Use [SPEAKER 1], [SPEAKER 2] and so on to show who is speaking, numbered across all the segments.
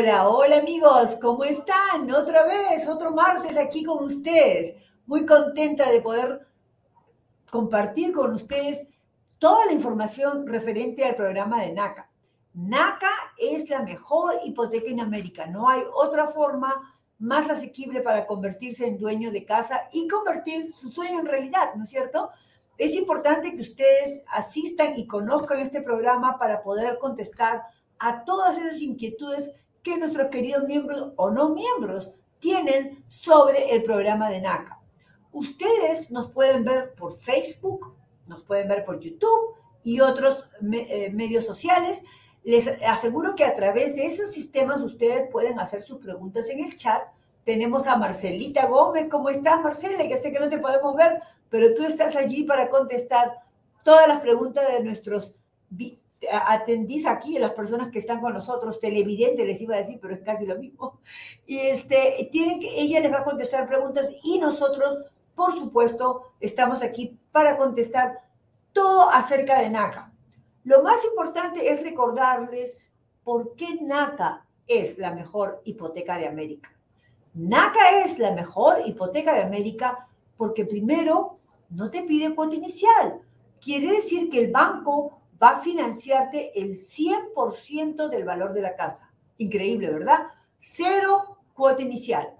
[SPEAKER 1] Hola, hola amigos, ¿cómo están? Otra vez, otro martes aquí con ustedes. Muy contenta de poder compartir con ustedes toda la información referente al programa de NACA. NACA es la mejor hipoteca en América. No hay otra forma más asequible para convertirse en dueño de casa y convertir su sueño en realidad, ¿no es cierto? Es importante que ustedes asistan y conozcan este programa para poder contestar a todas esas inquietudes que nuestros queridos miembros o no miembros tienen sobre el programa de NACA. Ustedes nos pueden ver por Facebook, nos pueden ver por YouTube y otros eh, medios sociales. Les aseguro que a través de esos sistemas ustedes pueden hacer sus preguntas en el chat. Tenemos a Marcelita Gómez. ¿Cómo estás, Marcela? Ya sé que no te podemos ver, pero tú estás allí para contestar todas las preguntas de nuestros atendís aquí a las personas que están con nosotros, televidente les iba a decir, pero es casi lo mismo. Y este, tienen que, ella les va a contestar preguntas y nosotros, por supuesto, estamos aquí para contestar todo acerca de NACA. Lo más importante es recordarles por qué NACA es la mejor hipoteca de América. NACA es la mejor hipoteca de América porque primero no te pide cuota inicial. Quiere decir que el banco va a financiarte el 100% del valor de la casa. Increíble, ¿verdad? Cero cuota inicial.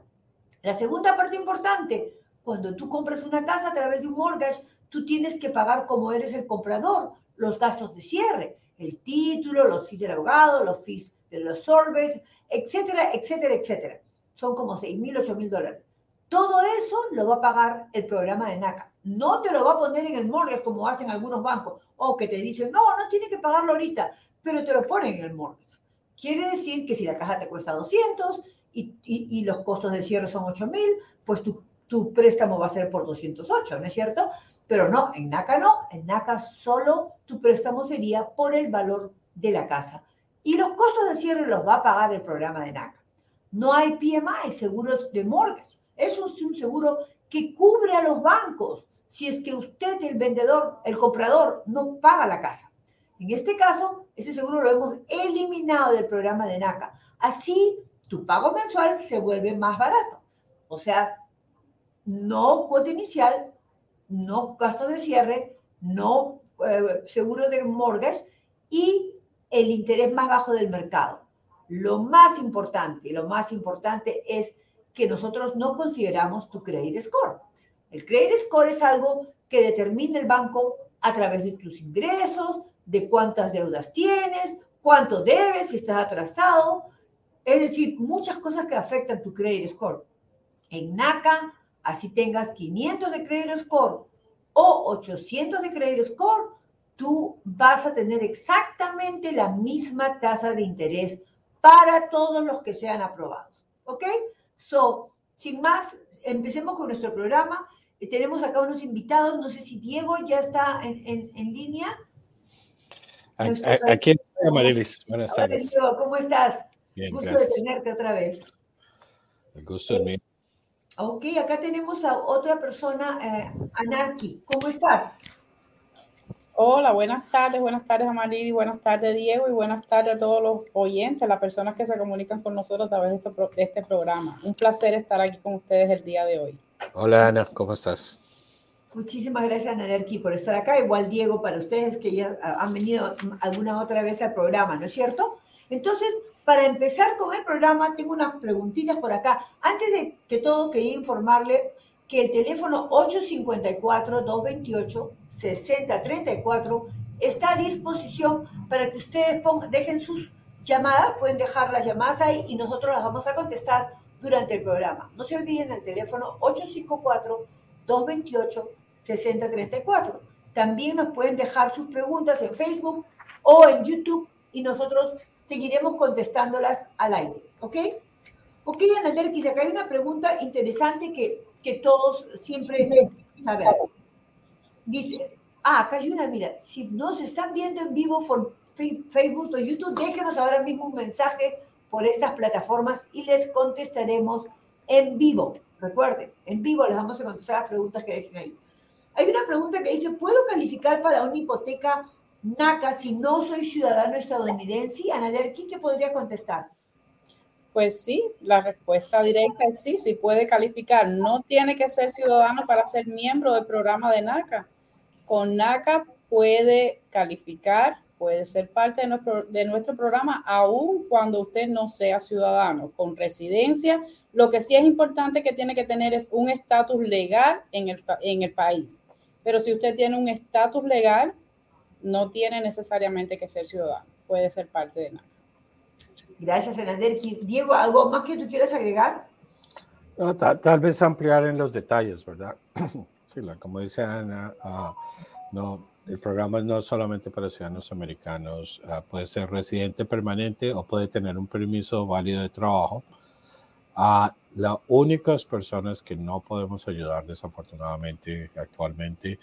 [SPEAKER 1] La segunda parte importante, cuando tú compras una casa a través de un mortgage, tú tienes que pagar como eres el comprador los gastos de cierre, el título, los fees del abogado, los fees de los surveys, etcétera, etcétera, etcétera. Son como 6 mil, 8 mil dólares. Todo eso lo va a pagar el programa de NACA. No te lo va a poner en el mortgage como hacen algunos bancos, o que te dicen, no, no tiene que pagarlo ahorita, pero te lo ponen en el mortgage. Quiere decir que si la caja te cuesta 200 y, los costos de cierre son 8 mil, pues tu, préstamo va a ser por 208, ¿no es cierto? Pero no, en NACA no, en NACA solo tu préstamo sería por el valor de la casa. Y los costos de cierre los va a pagar el programa de NACA. No hay PMI, seguros de mortgage. Es un seguro que cubre a los bancos si es que usted, el vendedor, el comprador, no paga la casa. En este caso, ese seguro lo hemos eliminado del programa de NACA. Así, tu pago mensual se vuelve más barato. O sea, no cuota inicial, no gasto de cierre, no eh, seguro de mortgage y el interés más bajo del mercado. Lo más importante, lo más importante es que nosotros no consideramos tu credit score. El credit score es algo que determina el banco a través de tus ingresos, de cuántas deudas tienes, cuánto debes, si estás atrasado. Es decir, muchas cosas que afectan tu credit score. En NACA, así tengas 500 de credit score o 800 de credit score, tú vas a tener exactamente la misma tasa de interés para todos los que sean aprobados. ¿Ok? So, sin más, empecemos con nuestro programa. Tenemos acá unos invitados, no sé si Diego ya está en, línea.
[SPEAKER 2] Aquí está Marilis, buenas tardes.
[SPEAKER 1] Diego, ¿cómo estás? Bien, gusto de tenerte otra vez.
[SPEAKER 2] El gusto es mío.
[SPEAKER 1] Ok, acá tenemos a otra persona, eh, Anarki. ¿Cómo estás?
[SPEAKER 3] Hola, buenas tardes, buenas tardes a Marilis, buenas tardes Diego y buenas tardes a todos los oyentes, las personas que se comunican con nosotros a través de este programa. Un placer estar aquí con ustedes el día de hoy.
[SPEAKER 2] Hola Ana, ¿cómo estás?
[SPEAKER 1] Muchísimas gracias Naderki por estar acá, igual Diego para ustedes que ya han venido alguna otra vez al programa, ¿no es cierto? Entonces, para empezar con el programa, tengo unas preguntitas por acá. Antes de que todo, quería informarle que el teléfono 854-228-6034 está a disposición para que ustedes dejen sus llamadas, pueden dejar las llamadas ahí y nosotros las vamos a contestar durante el programa. No se olviden el teléfono 854-228-6034. También nos pueden dejar sus preguntas en Facebook o en YouTube y nosotros seguiremos contestándolas al aire. ¿Ok? Ok, Ana acá hay una pregunta interesante que, que todos siempre saben. Dice, ah, acá hay una, mira, si nos están viendo en vivo por Facebook o YouTube, déjenos ahora mismo un mensaje por estas plataformas y les contestaremos en vivo. Recuerden, en vivo les vamos a contestar las preguntas que dejen ahí. Hay una pregunta que dice, ¿puedo calificar para una hipoteca NACA si no soy ciudadano estadounidense? Anaderki, ¿qué podría contestar?
[SPEAKER 3] Pues sí, la respuesta directa es sí, sí puede calificar. No tiene que ser ciudadano para ser miembro del programa de NACA. Con NACA puede calificar, puede ser parte de nuestro, programa, aun cuando usted no sea ciudadano, con residencia. Lo que sí es importante que tiene que tener es un estatus legal en el país. Pero si usted tiene un estatus legal, no tiene necesariamente que ser ciudadano, puede ser parte de NACA.
[SPEAKER 1] Gracias, Enander. Diego, ¿algo más que tú quieras agregar?
[SPEAKER 2] tal, vez ampliar en los detalles, ¿verdad? sí, como dice Ana, ah, no, el programa no es solamente para ciudadanos americanos, ah, puede ser residente permanente o puede tener un permiso válido de trabajo. Uh, las únicas personas que no podemos ayudar desafortunadamente actualmente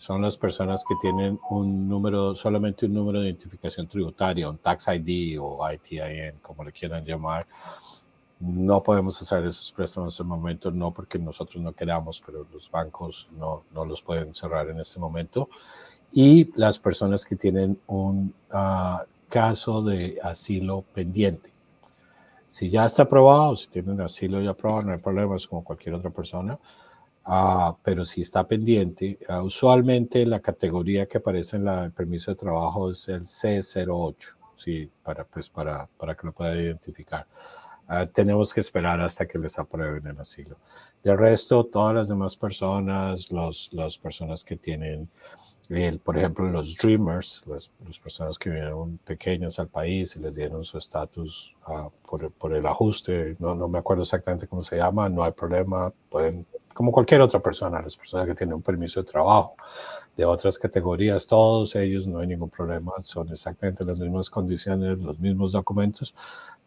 [SPEAKER 2] son las personas que tienen un número, solamente un número de identificación tributaria, un tax ID o ITIN, como le quieran llamar. No podemos hacer esos préstamos en este momento, no porque nosotros no queramos, pero los bancos no, no los pueden cerrar en este momento. Y las personas que tienen un ah, caso de asilo pendiente. Si ya está aprobado, si tienen asilo ya aprobado, no hay problemas como cualquier otra persona Ah, pero si está pendiente, ah, usualmente la categoría que aparece en la, el permiso de trabajo es el C08, sí, para, pues, para, para que lo pueda identificar. Ah, tenemos que esperar hasta que les aprueben el asilo. De resto, todas las demás personas, los, las personas que tienen, el, por ejemplo, los Dreamers, las, personas que vinieron pequeños al país y les dieron su estatus por, por, el ajuste, no, no me acuerdo exactamente cómo se llama, no hay problema, pueden como cualquier otra persona, las personas que tienen un permiso de trabajo de otras categorías, todos ellos no hay ningún problema, son exactamente las mismas condiciones, los mismos documentos.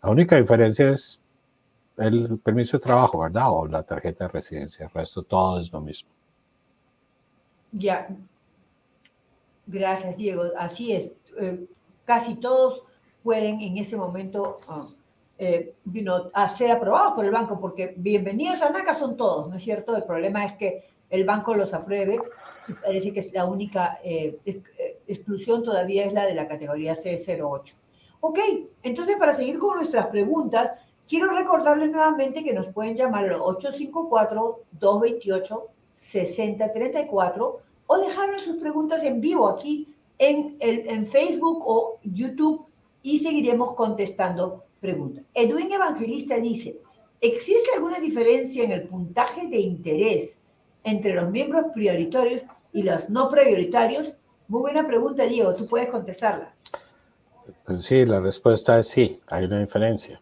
[SPEAKER 2] La única diferencia es el permiso de trabajo, ¿verdad? O la tarjeta de residencia, el resto todo es lo mismo.
[SPEAKER 1] Ya, gracias Diego, así es. Eh, casi todos pueden en ese momento ah, eh, a ser aprobados por el banco, porque bienvenidos a NACA son todos, ¿no es cierto? El problema es que el banco los apruebe y parece que la única eh, eh, exclusión todavía es la de la categoría C08. Ok, entonces para seguir con nuestras preguntas, quiero recordarles nuevamente que nos pueden llamar al 854-228-6034 o dejarnos sus preguntas en vivo aquí en, el, en Facebook o YouTube y seguiremos contestando pregunta. Edwin Evangelista dice, ¿existe alguna diferencia en el puntaje de interés entre los miembros prioritarios y los no prioritarios? Muy buena pregunta, Diego, tú puedes contestarla.
[SPEAKER 2] Pues sí, la respuesta es sí, hay una diferencia.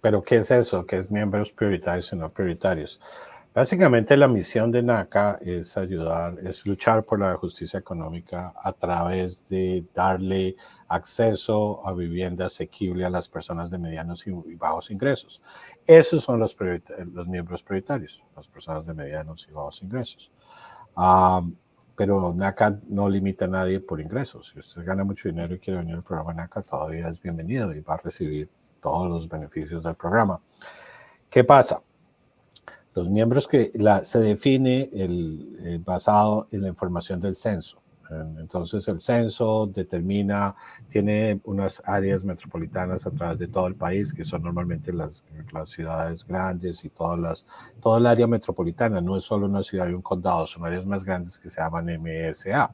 [SPEAKER 2] Pero ¿qué es eso? ¿Qué es miembros prioritarios y no prioritarios? Básicamente la misión de NACA es ayudar, es luchar por la justicia económica a través de darle acceso a vivienda asequible a las personas de medianos y bajos ingresos. Esos son los, miembros prioritarios, las personas de medianos y bajos ingresos. pero NACA no limita a nadie por ingresos. Si usted gana mucho dinero y quiere venir al programa NACA, todavía es bienvenido y va a recibir todos los beneficios del programa. ¿Qué pasa? Los miembros que la, se define el, basado en la información del censo. Entonces el censo determina, tiene unas áreas metropolitanas a través de todo el país, que son normalmente las, las ciudades grandes y todas las, todo el área metropolitana, no es solo una ciudad y un condado, son áreas más grandes que se llaman MSA.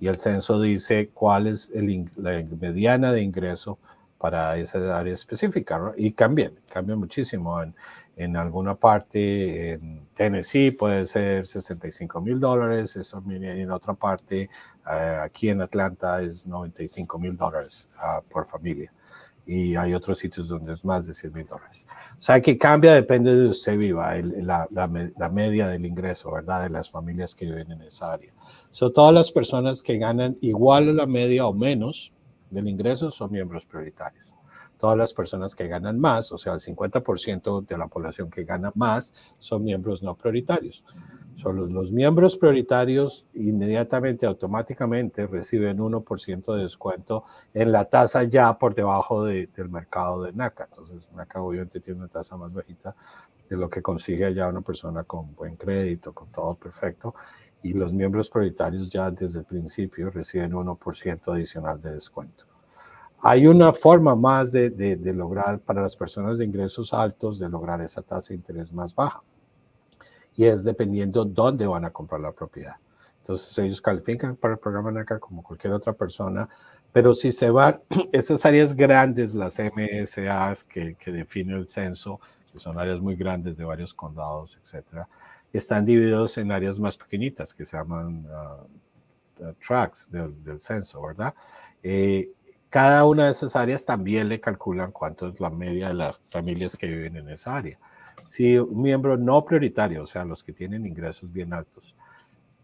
[SPEAKER 2] Y el censo dice cuál es el, la mediana de ingreso para esa área específica, y cambian, cambian muchísimo. En, en alguna parte en Tennessee puede ser 65 mil dólares, eso en otra parte eh, aquí en Atlanta es 95 mil dólares ah, por familia y hay otros sitios donde es más de 100 mil dólares. O sea que cambia, depende de usted viva, la, la, media del ingreso, ¿verdad? De las familias que viven en esa área. So, todas las personas que ganan igual a la media o menos del ingreso son miembros prioritarios todas las personas que ganan más, o sea, el 50% de la población que gana más, son miembros no prioritarios. Son los, miembros prioritarios inmediatamente, automáticamente reciben 1% de descuento en la tasa ya por debajo del mercado de NACA. Entonces, NACA obviamente tiene una tasa más bajita de lo que consigue allá una persona con buen crédito, con todo perfecto. Y los miembros prioritarios ya desde el principio reciben 1% adicional de descuento. Hay una forma más de, de, lograr para las personas de ingresos altos de lograr esa tasa de interés más baja. Y es dependiendo dónde van a comprar la propiedad. Entonces ellos califican para el programa NACA como cualquier otra persona, pero si se van, esas áreas grandes, las MSAs que, que define el censo, que son áreas muy grandes de varios condados, etcétera, están divididos en áreas más pequeñitas que se llaman ah, ah, tracks del, del, censo, ¿verdad? Eh, cada una de esas áreas también le calculan cuánto es la media de las familias que viven en esa área. Si un miembro no prioritario, o sea, los que tienen ingresos bien altos,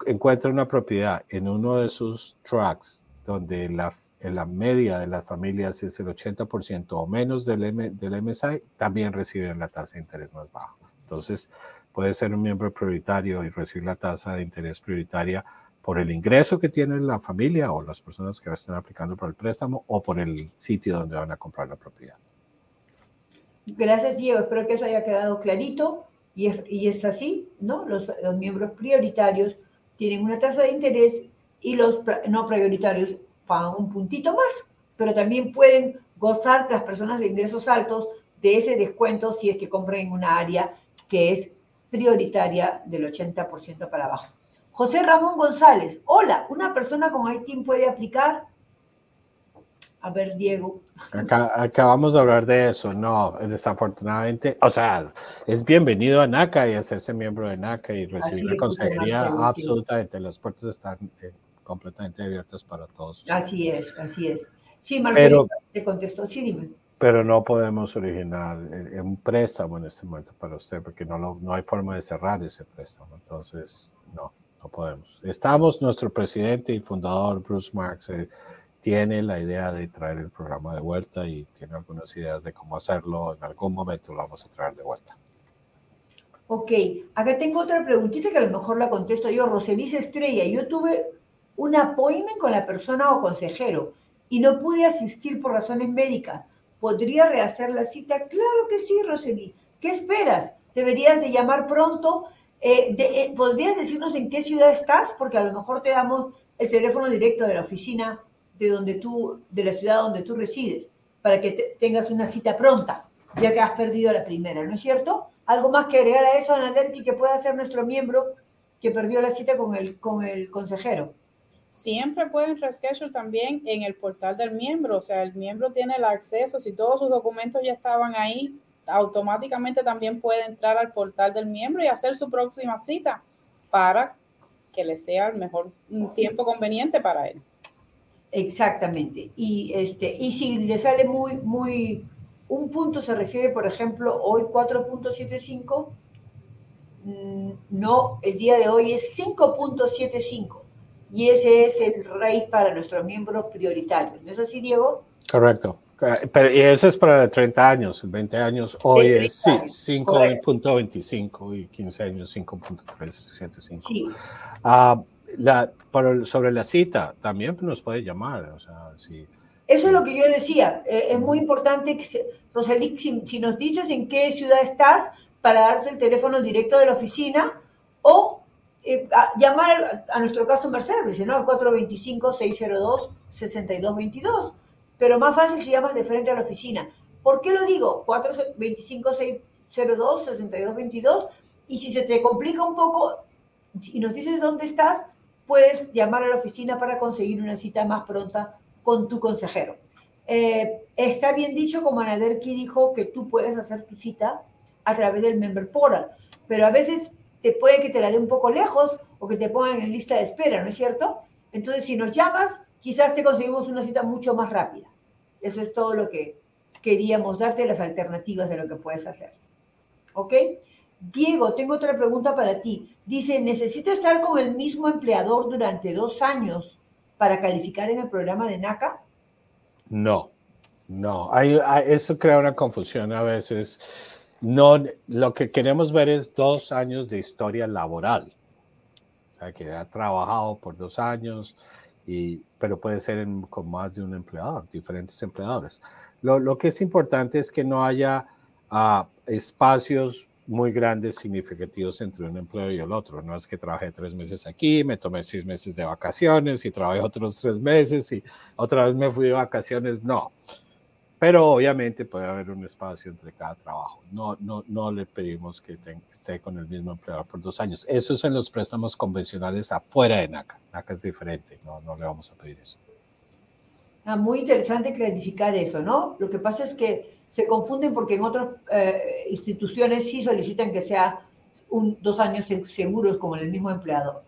[SPEAKER 2] encuentra una propiedad en uno de sus tracks donde la, en la media de las familias es el 80% o menos del, M, del MSI, también reciben la tasa de interés más baja. Entonces, puede ser un miembro prioritario y recibir la tasa de interés prioritaria por el ingreso que tiene la familia o las personas que están aplicando por el préstamo o por el sitio donde van a comprar la propiedad.
[SPEAKER 1] Gracias, Diego. Espero que eso haya quedado clarito y es, y es así, ¿no? Los, los, miembros prioritarios tienen una tasa de interés y los no prioritarios pagan un puntito más, pero también pueden gozar las personas de ingresos altos de ese descuento si es que compran en una área que es prioritaria del 80% para abajo. José Ramón González, hola, ¿una persona con ITIN puede aplicar? A ver, Diego.
[SPEAKER 2] acabamos de hablar de eso, no, desafortunadamente, o sea, es bienvenido a NACA y hacerse miembro de NACA y recibir la consejería absolutamente, las puertas están eh, completamente abiertas para todos.
[SPEAKER 1] Así es, así es. Sí, Marcelo, te contestó, sí, dime
[SPEAKER 2] pero no podemos originar un préstamo en este momento para usted porque no, no hay forma de cerrar ese préstamo. Entonces, no, no podemos. Estamos, nuestro presidente y fundador, Bruce Marx, eh, tiene la idea de traer el programa de vuelta y tiene algunas ideas de cómo hacerlo. En algún momento lo vamos a traer de vuelta.
[SPEAKER 1] Ok, acá tengo otra preguntita que a lo mejor la contesto yo. Roselice Estrella, yo tuve un appointment con la persona o consejero y no pude asistir por razones médicas ¿Podría rehacer la cita? Claro que sí, Roseli. ¿Qué esperas? Deberías de llamar pronto. Eh, eh, ¿Podrías decirnos en qué ciudad estás? Porque a lo mejor te damos el teléfono directo de la oficina de donde tú, de la ciudad donde tú resides, para que tengas una cita pronta, ya que has perdido la primera, ¿no es cierto? ¿Algo más que agregar a eso, Analerki, que pueda ser nuestro miembro que perdió la cita con el, con el consejero?
[SPEAKER 3] Siempre pueden reschedule también en el portal del miembro, o sea, el miembro tiene el acceso, si todos sus documentos ya estaban ahí, automáticamente también puede entrar al portal del miembro y hacer su próxima cita para que le sea el mejor tiempo conveniente para él.
[SPEAKER 1] Exactamente. Y este y si le sale muy muy un punto se refiere, por ejemplo, hoy 4.75 mm, no, el día de hoy es 5.75 y ese es el rey para nuestros miembros prioritarios. ¿No es así, Diego?
[SPEAKER 2] Correcto. Pero y ese es para 30 años, 20 años, hoy es sí, 5.25 y 15 años 5.375. Sí. Uh, la, sobre la cita, también nos puede llamar. O sea, sí.
[SPEAKER 1] Eso es lo que yo decía. Eh, es muy importante que, se, si, si nos dices en qué ciudad estás, para darte el teléfono directo de la oficina o eh, llamar a nuestro customer service, ¿no? Al 425-602-6222. Pero más fácil si llamas de frente a la oficina. ¿Por qué lo digo? 425-602-6222. Y si se te complica un poco y nos dices dónde estás, puedes llamar a la oficina para conseguir una cita más pronta con tu consejero. Eh, está bien dicho, como Anaderki dijo, que tú puedes hacer tu cita a través del Member Portal, pero a veces te puede que te la dé un poco lejos o que te pongan en lista de espera, ¿no es cierto? Entonces, si nos llamas, quizás te conseguimos una cita mucho más rápida. Eso es todo lo que queríamos darte, las alternativas de lo que puedes hacer. ¿Ok? Diego, tengo otra pregunta para ti. Dice, ¿necesito estar con el mismo empleador durante dos años para calificar en el programa de NACA?
[SPEAKER 2] No, no. Hay, eso crea una confusión a veces no, lo que queremos ver es dos años de historia laboral. O sea, que ha trabajado por dos años, y, pero puede ser con más de un empleador, diferentes empleadores. Lo, que es importante es que no haya ah, espacios muy grandes, significativos entre un empleo y el otro. No es que trabajé tres meses aquí, me tomé seis meses de vacaciones y trabajé otros tres meses y otra vez me fui de vacaciones. No. Pero obviamente puede haber un espacio entre cada trabajo. No, no, no le pedimos que, esté con el mismo empleador por dos años. Eso es en los préstamos convencionales afuera de NACA. NACA es diferente, no, no le vamos a pedir eso.
[SPEAKER 1] Ah, muy interesante clarificar eso, ¿no? Lo que pasa es que se confunden porque en otras eh, instituciones sí solicitan que sea un, dos años seguros como el mismo empleador.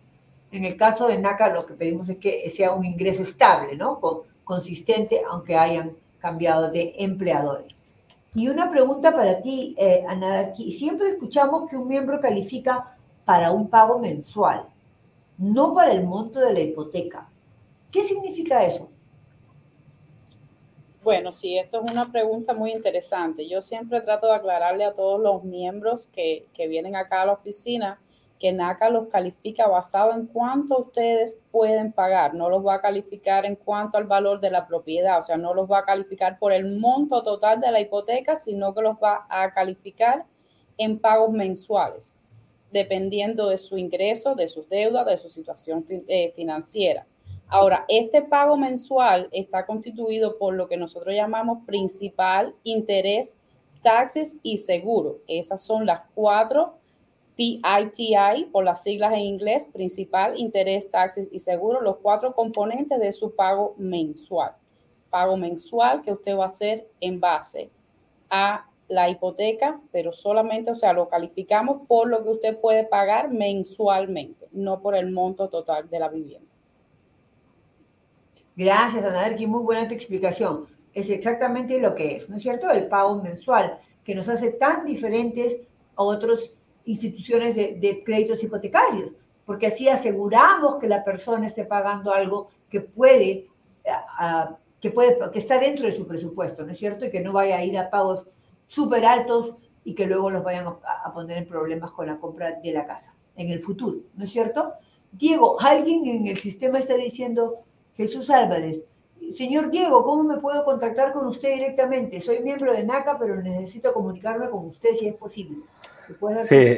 [SPEAKER 1] En el caso de NACA lo que pedimos es que sea un ingreso estable, ¿no? consistente, aunque hayan cambiado de empleadores. Y una pregunta para ti, eh, siempre escuchamos que un miembro califica para un pago mensual, no para el monto de la hipoteca. ¿Qué significa eso?
[SPEAKER 3] Bueno, sí, esto es una pregunta muy interesante. Yo siempre trato de aclararle a todos los miembros que, vienen acá a la oficina que NACA los califica basado en cuánto ustedes pueden pagar, no los va a calificar en cuanto al valor de la propiedad, o sea, no los va a calificar por el monto total de la hipoteca, sino que los va a calificar en pagos mensuales, dependiendo de su ingreso, de sus deudas, de su situación eh, financiera. Ahora, este pago mensual está constituido por lo que nosotros llamamos principal, interés, taxes y seguro. Esas son las cuatro PITI, por las siglas en inglés, principal, interés, taxes y seguro, los cuatro componentes de su pago mensual. Pago mensual que usted va a hacer en base a la hipoteca, pero solamente, o sea, lo calificamos por lo que usted puede pagar mensualmente, no por el monto total de la vivienda.
[SPEAKER 1] Gracias, Anaderki, muy buena tu explicación. Es exactamente lo que es, ¿no es cierto? El pago mensual, que nos hace tan diferentes a otras instituciones de, créditos hipotecarios, porque así aseguramos que la persona esté pagando algo que puede, que puede, que está dentro de su presupuesto, ¿no es cierto? Y que no vaya a ir a pagos súper altos y que luego los vayan a, a poner en problemas con la compra de la casa en el futuro, ¿no es cierto? Diego, alguien en el sistema está diciendo, Jesús Álvarez. Señor Diego, ¿cómo me puedo contactar con usted directamente? Soy miembro de NACA, pero necesito comunicarme con usted si es posible.
[SPEAKER 2] Sí,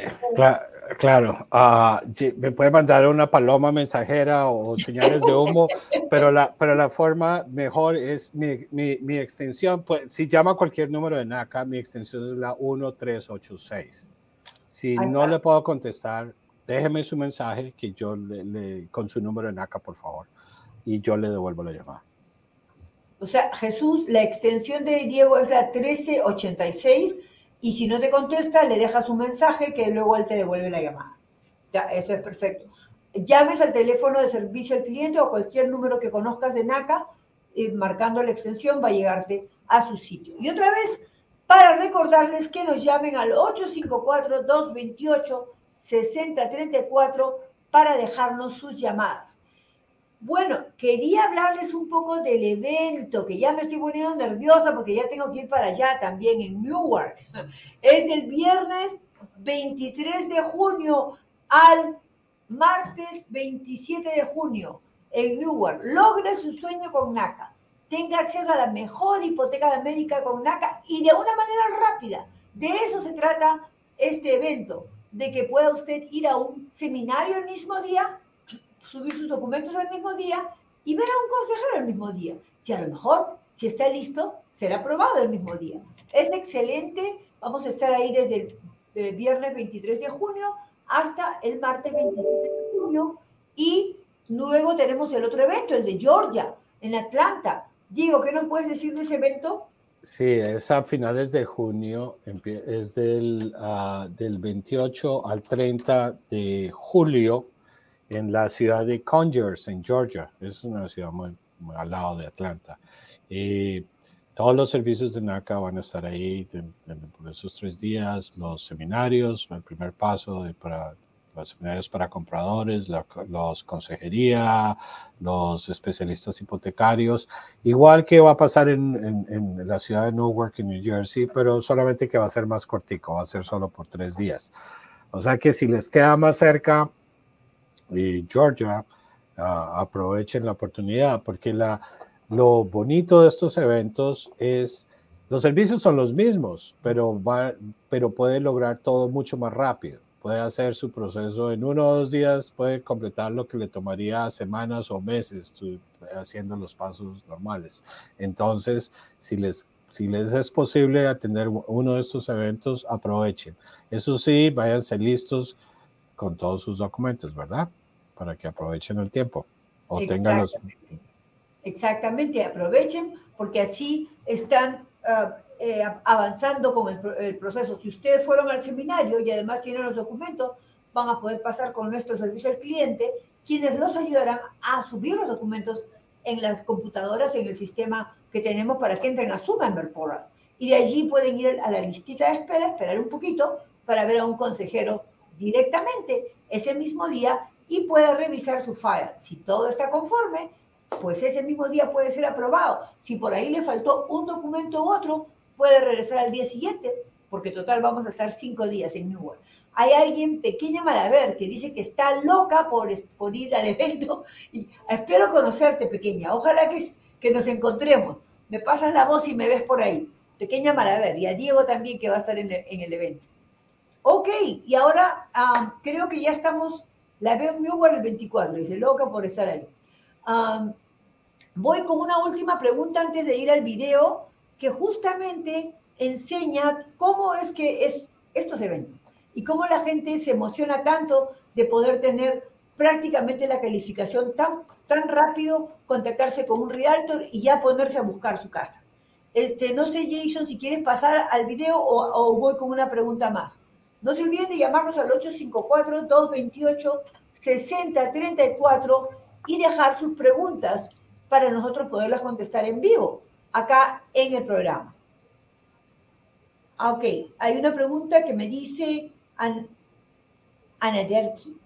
[SPEAKER 2] claro. Ah, me puede mandar una paloma mensajera o señales de humo, pero la, pero la forma mejor es mi, mi, extensión. Pues, si llama cualquier número de NACA, mi extensión es la 1386. Si no le puedo contestar, déjeme su mensaje que yo le, con su número de NACA, por favor y yo le devuelvo la llamada.
[SPEAKER 1] O sea, Jesús, la extensión de Diego es la 1386 y si no te contesta, le dejas un mensaje que luego él te devuelve la llamada. Ya, eso es perfecto. Llames al teléfono de servicio al cliente o cualquier número que conozcas de NACA, y marcando la extensión va a llegarte a su sitio. Y otra vez, para recordarles que nos llamen al 854-228-6034 para dejarnos sus llamadas. Bueno, quería hablarles un poco del evento, que ya me estoy poniendo nerviosa porque ya tengo que ir para allá también en Newark. Es el viernes 23 de junio al martes 27 de junio en Newark. Logre su sueño con NACA. Tenga acceso a la mejor hipoteca de América con NACA y de una manera rápida. De eso se trata este evento, de que pueda usted ir a un seminario el mismo día subir sus documentos el mismo día y ver a un consejero el mismo día. Y a lo mejor, si está listo, será aprobado el mismo día. Es excelente. Vamos a estar ahí desde el viernes 23 de junio hasta el martes 27 de junio. Y luego tenemos el otro evento, el de Georgia, en Atlanta. Diego, ¿qué nos puedes decir de ese evento?
[SPEAKER 2] Sí, es a finales de junio, es del, uh, del 28 al 30 de julio en la ciudad de Conyers, en Georgia. Es una ciudad muy, al lado de Atlanta. Y todos los servicios de NACA van a estar ahí por esos tres días, los seminarios, el primer paso de, para los seminarios para compradores, los consejería, los especialistas hipotecarios, igual que va a pasar en, en, la ciudad de Newark, en New Jersey, pero solamente que va a ser más cortico, va a ser solo por tres días. O sea que si les queda más cerca, y Georgia aprovechen la oportunidad, porque la, lo bonito de estos eventos es Los servicios son los mismos, pero, va, pero puede lograr todo mucho más rápido. Puede hacer su proceso en uno o dos días, puede completar lo que le tomaría semanas o meses haciendo los pasos normales. Entonces, si les si les es posible atender uno de estos eventos, aprovechen. Eso sí, váyanse listos con todos sus documentos, ¿verdad? Para que aprovechen el tiempo. O tengan los...
[SPEAKER 1] Exactamente, aprovechen porque así están ah, eh, avanzando con el, el, proceso. Si ustedes fueron al seminario y además tienen los documentos, van a poder pasar con nuestro servicio al cliente, quienes los ayudarán a subir los documentos en las computadoras, en el sistema que tenemos para que entren a su member portal. Y de allí pueden ir a la listita de espera, esperar un poquito para ver a un consejero directamente ese mismo día y puede revisar su file. Si todo está conforme, pues ese mismo día puede ser aprobado. Si por ahí le faltó un documento u otro, puede regresar al día siguiente, porque total vamos a estar cinco días en Newark. Hay alguien, pequeña Malaver, que dice que está loca por, por ir al evento. Espero conocerte, pequeña. Ojalá que, que nos encontremos. Me pasas la voz y me ves por ahí. Pequeña Malaver. Y a Diego también, que va a estar en el, evento. Ok, y ahora creo que ya estamos. La veo en Newark el 24. Dice, loca por estar ahí. voy con una última pregunta antes de ir al video que justamente enseña cómo es que es estos eventos y cómo la gente se emociona tanto de poder tener prácticamente la calificación tan, tan rápido, contactarse con un realtor y ya ponerse a buscar su casa. Este, no sé, Jason, si quieres pasar al video o, voy con una pregunta más. No se olviden de llamarnos al 854-228-6034 y dejar sus preguntas para nosotros poderlas contestar en vivo, acá en el programa. Ah, ok, hay una pregunta que me dice, an, anaderki.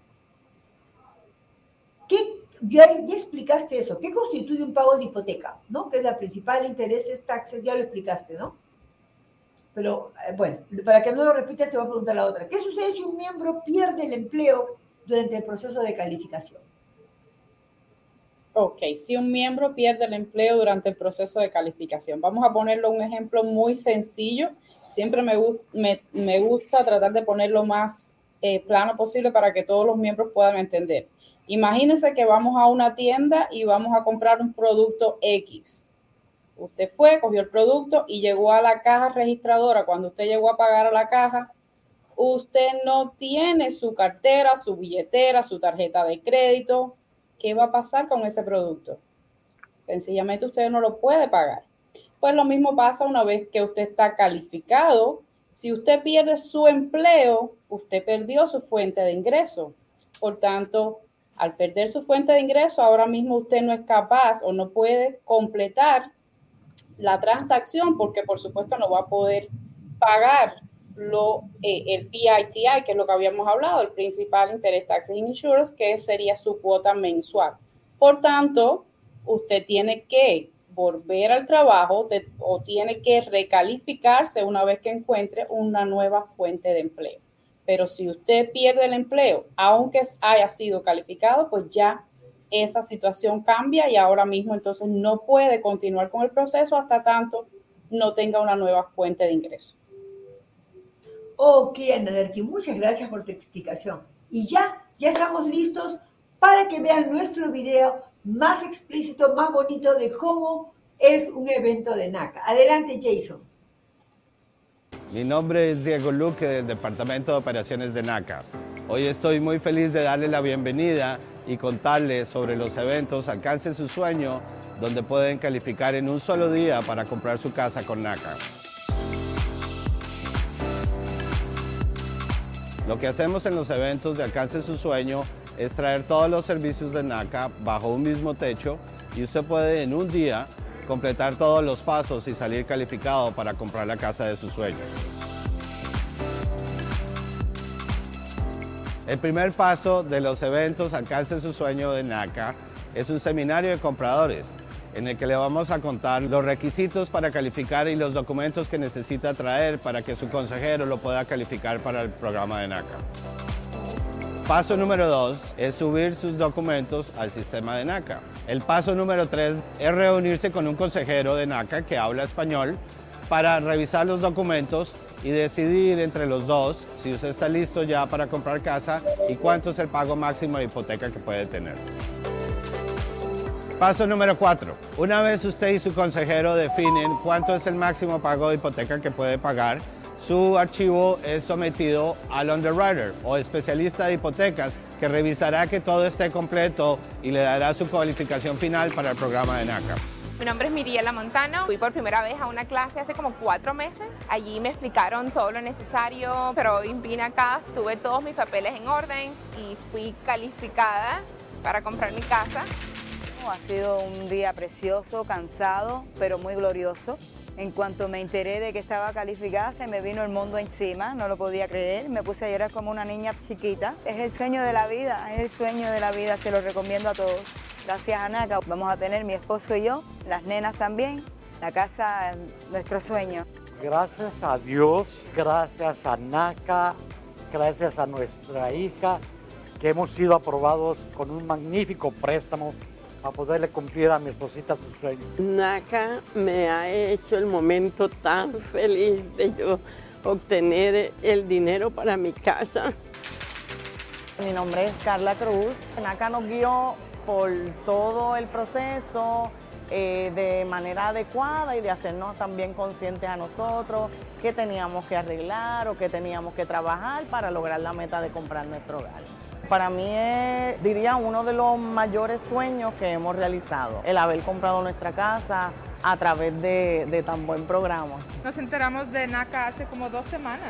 [SPEAKER 1] ¿Qué, ya, explicaste eso. ¿Qué constituye un pago de hipoteca? ¿No? Que es la principal intereses, taxes, ya lo explicaste, ¿no? Pero eh, bueno, para que no lo repitas, te voy a preguntar la otra. ¿Qué sucede si un miembro pierde el empleo durante el proceso de calificación?
[SPEAKER 3] Ok, si un miembro pierde el empleo durante el proceso de calificación, vamos a ponerlo un ejemplo muy sencillo siempre me, gusta tratar de poner lo más eh, plano posible para que todos los miembros puedan entender. Imagínense que vamos a una tienda y vamos a comprar un producto X. Usted fue, cogió el producto y llegó a la caja registradora. Cuando usted llegó a pagar a la caja, usted no tiene su cartera, su billetera, su tarjeta de crédito. ¿Qué va a pasar con ese producto? Sencillamente usted no lo puede pagar. Pues lo mismo pasa una vez que usted está calificado. Si usted pierde su empleo, usted perdió su fuente de ingreso. Por tanto, al perder su fuente de ingreso, ahora mismo usted no es capaz o no puede completar la transacción porque por supuesto no va a poder pagar lo, eh, el PITI, que es lo que habíamos hablado, el principal interés taxes insurance, que sería su cuota mensual. Por tanto, usted tiene que volver al trabajo o tiene que recalificarse una vez que encuentre una nueva fuente de empleo. Pero si usted pierde el empleo, aunque haya sido calificado, pues ya esa situación cambia y ahora mismo entonces no puede continuar con el proceso hasta tanto no tenga una nueva fuente de ingreso.
[SPEAKER 1] Ok, Anaderki, muchas gracias por tu explicación. Y ya, ya estamos listos para que vean nuestro video más explícito, más bonito de cómo es un evento de NACA. Adelante, Jason.
[SPEAKER 4] Mi nombre es Diego Luque del Departamento de Operaciones de NACA. Hoy estoy muy feliz de darle la bienvenida y contarles sobre los eventos Alcance su sueño, donde pueden calificar en un solo día para comprar su casa con NACA. Lo que hacemos en los eventos de Alcance su sueño es traer todos los servicios de NACA bajo un mismo techo y usted puede en un día completar todos los pasos y salir calificado para comprar la casa de sus sueños. El primer paso de los eventos Alcance su sueño de NACA es un seminario de compradores en el que le vamos a contar los requisitos para calificar y los documentos que necesita traer para que su consejero lo pueda calificar para el programa de NACA. Paso número dos es subir sus documentos al sistema de NACA. El paso número tres es reunirse con un consejero de NACA que habla español para revisar los documentos y decidir entre los dos si usted está listo ya para comprar casa y cuánto es el pago máximo de hipoteca que puede tener. Paso número 4. Una vez usted y su consejero definen cuánto es el máximo pago de hipoteca que puede pagar, su archivo es sometido al underwriter o especialista de hipotecas que revisará que todo esté completo y le dará su cualificación final para el programa de NACA.
[SPEAKER 5] Mi nombre es Miriela Montano. Fui por primera vez a una clase hace como cuatro meses. Allí me explicaron todo lo necesario, pero hoy vine acá, tuve todos mis papeles en orden y fui calificada para comprar mi casa.
[SPEAKER 6] Ha sido un día precioso, cansado, pero muy glorioso. En cuanto me enteré de que estaba calificada, se me vino el mundo encima, no lo podía creer, me puse a llorar como una niña chiquita. Es el sueño de la vida, es el sueño de la vida, se lo recomiendo a todos. Gracias a NACA vamos a tener mi esposo y yo, las nenas también, la casa es nuestro sueño.
[SPEAKER 7] Gracias a Dios, gracias a NACA, gracias a nuestra hija, que hemos sido aprobados con un magnífico préstamo a poderle cumplir a mi esposita sus sueños.
[SPEAKER 8] NACA me ha hecho el momento tan feliz de yo obtener el dinero para mi casa.
[SPEAKER 9] Mi nombre es Carla Cruz. NACA nos guió por todo el proceso eh, de manera adecuada y de hacernos también conscientes a nosotros qué teníamos que arreglar o qué teníamos que trabajar para lograr la meta de comprar nuestro hogar. Para mí es, diría, uno de los mayores sueños que hemos realizado, el haber comprado nuestra casa a través de, tan buen programa.
[SPEAKER 10] Nos enteramos de NACA hace como dos semanas.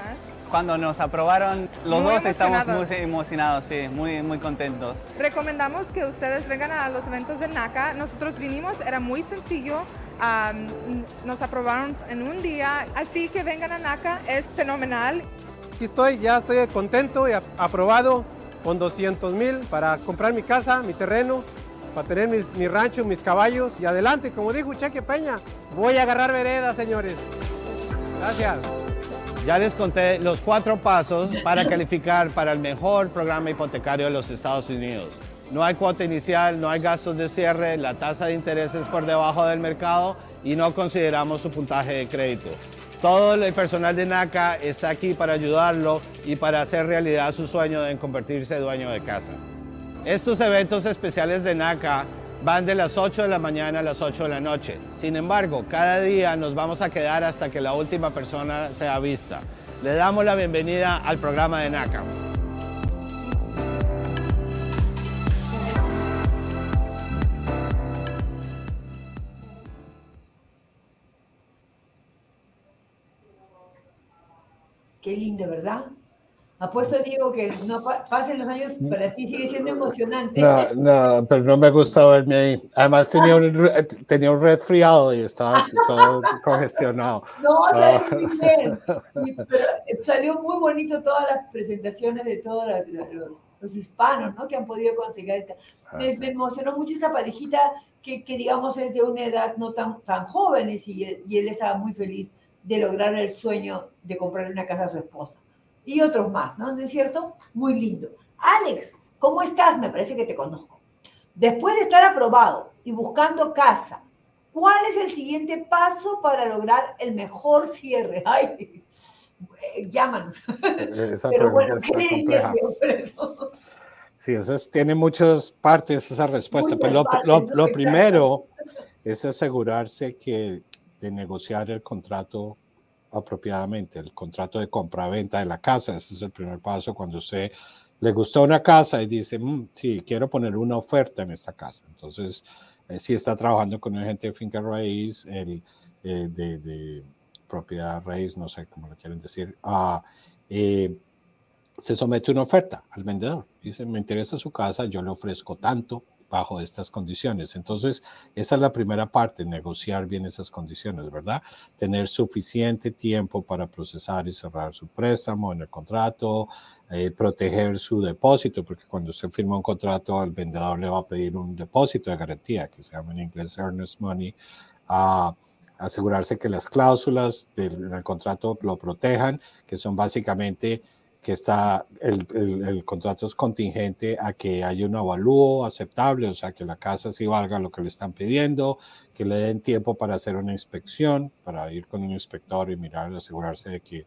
[SPEAKER 11] Cuando nos aprobaron, los dos estamos muy emocionados, sí, muy, muy contentos.
[SPEAKER 10] Recomendamos que ustedes vengan a los eventos de NACA. Nosotros vinimos, era muy sencillo. nos aprobaron en un día, así que vengan a NACA, es fenomenal.
[SPEAKER 12] Aquí estoy, ya estoy contento y aprobado con 200 mil para comprar mi casa, mi terreno, para tener mi rancho, mis caballos y adelante, como dijo Cheque Peña, voy a agarrar vereda, señores. Gracias.
[SPEAKER 4] Ya les conté los cuatro pasos para calificar para el mejor programa hipotecario de los Estados Unidos. No hay cuota inicial, no hay gastos de cierre, la tasa de interés es por debajo del mercado y no consideramos su puntaje de crédito. Todo el personal de NACA está aquí para ayudarlo y para hacer realidad su sueño de convertirse en dueño de casa. Estos eventos especiales de NACA van de las 8 de la mañana a las 8 de la noche. Sin embargo, cada día nos vamos a quedar hasta que la última persona sea vista. Le damos la bienvenida al programa de NACA.
[SPEAKER 1] Qué lindo, ¿verdad? Apuesto, Diego, que no pasen los años, para ti sigue siendo emocionante.
[SPEAKER 2] No, no, pero no me gusta verme ahí. Además tenía un, tenía un resfriado y estaba todo congestionado.
[SPEAKER 1] No, salió ah. muy bien. Pero salió muy bonito todas las presentaciones de todos los, hispanos, ¿no? Que han podido conseguir. Ah, me, me emocionó mucho esa parejita que, que, digamos, es de una edad no tan, tan jóvenes y, y él estaba muy feliz de lograr el sueño de comprar una casa a su esposa. Y otros más, ¿no? ¿No es cierto? Muy lindo. Alex, ¿cómo estás? Me parece que te conozco. Después de estar aprobado y buscando casa, ¿cuál es el siguiente paso para lograr el mejor cierre? Ay, eh, llámanos. Esa Pero bueno, ¿qué
[SPEAKER 2] Sí, eso tiene muchas partes esa respuesta, pero lo, lo primero es asegurarse que de negociar el contrato apropiadamente, el contrato de compra-venta de la casa. Ese es el primer paso cuando usted le gustó una casa y dice, mm, sí, quiero poner una oferta en esta casa. Entonces, eh, si está trabajando con un agente de finca raíz, el, eh, de, propiedad raíz, no sé cómo lo quieren decir, eh, se somete una oferta al vendedor. Dice, me interesa su casa, yo le ofrezco tanto, bajo estas condiciones. Entonces, esa es la primera parte, negociar bien esas condiciones, ¿verdad? Tener suficiente tiempo para procesar y cerrar su préstamo en el contrato, eh, proteger su depósito, porque cuando usted firma un contrato, el vendedor le va a pedir un depósito de garantía, que se llama en inglés earnest money, a asegurarse que las cláusulas del contrato lo protejan, que son básicamente que está, el, el, contrato es contingente a que haya un avalúo aceptable, o sea, que la casa sí valga lo que le están pidiendo, que le den tiempo para hacer una inspección, para ir con un inspector y mirar, asegurarse de que,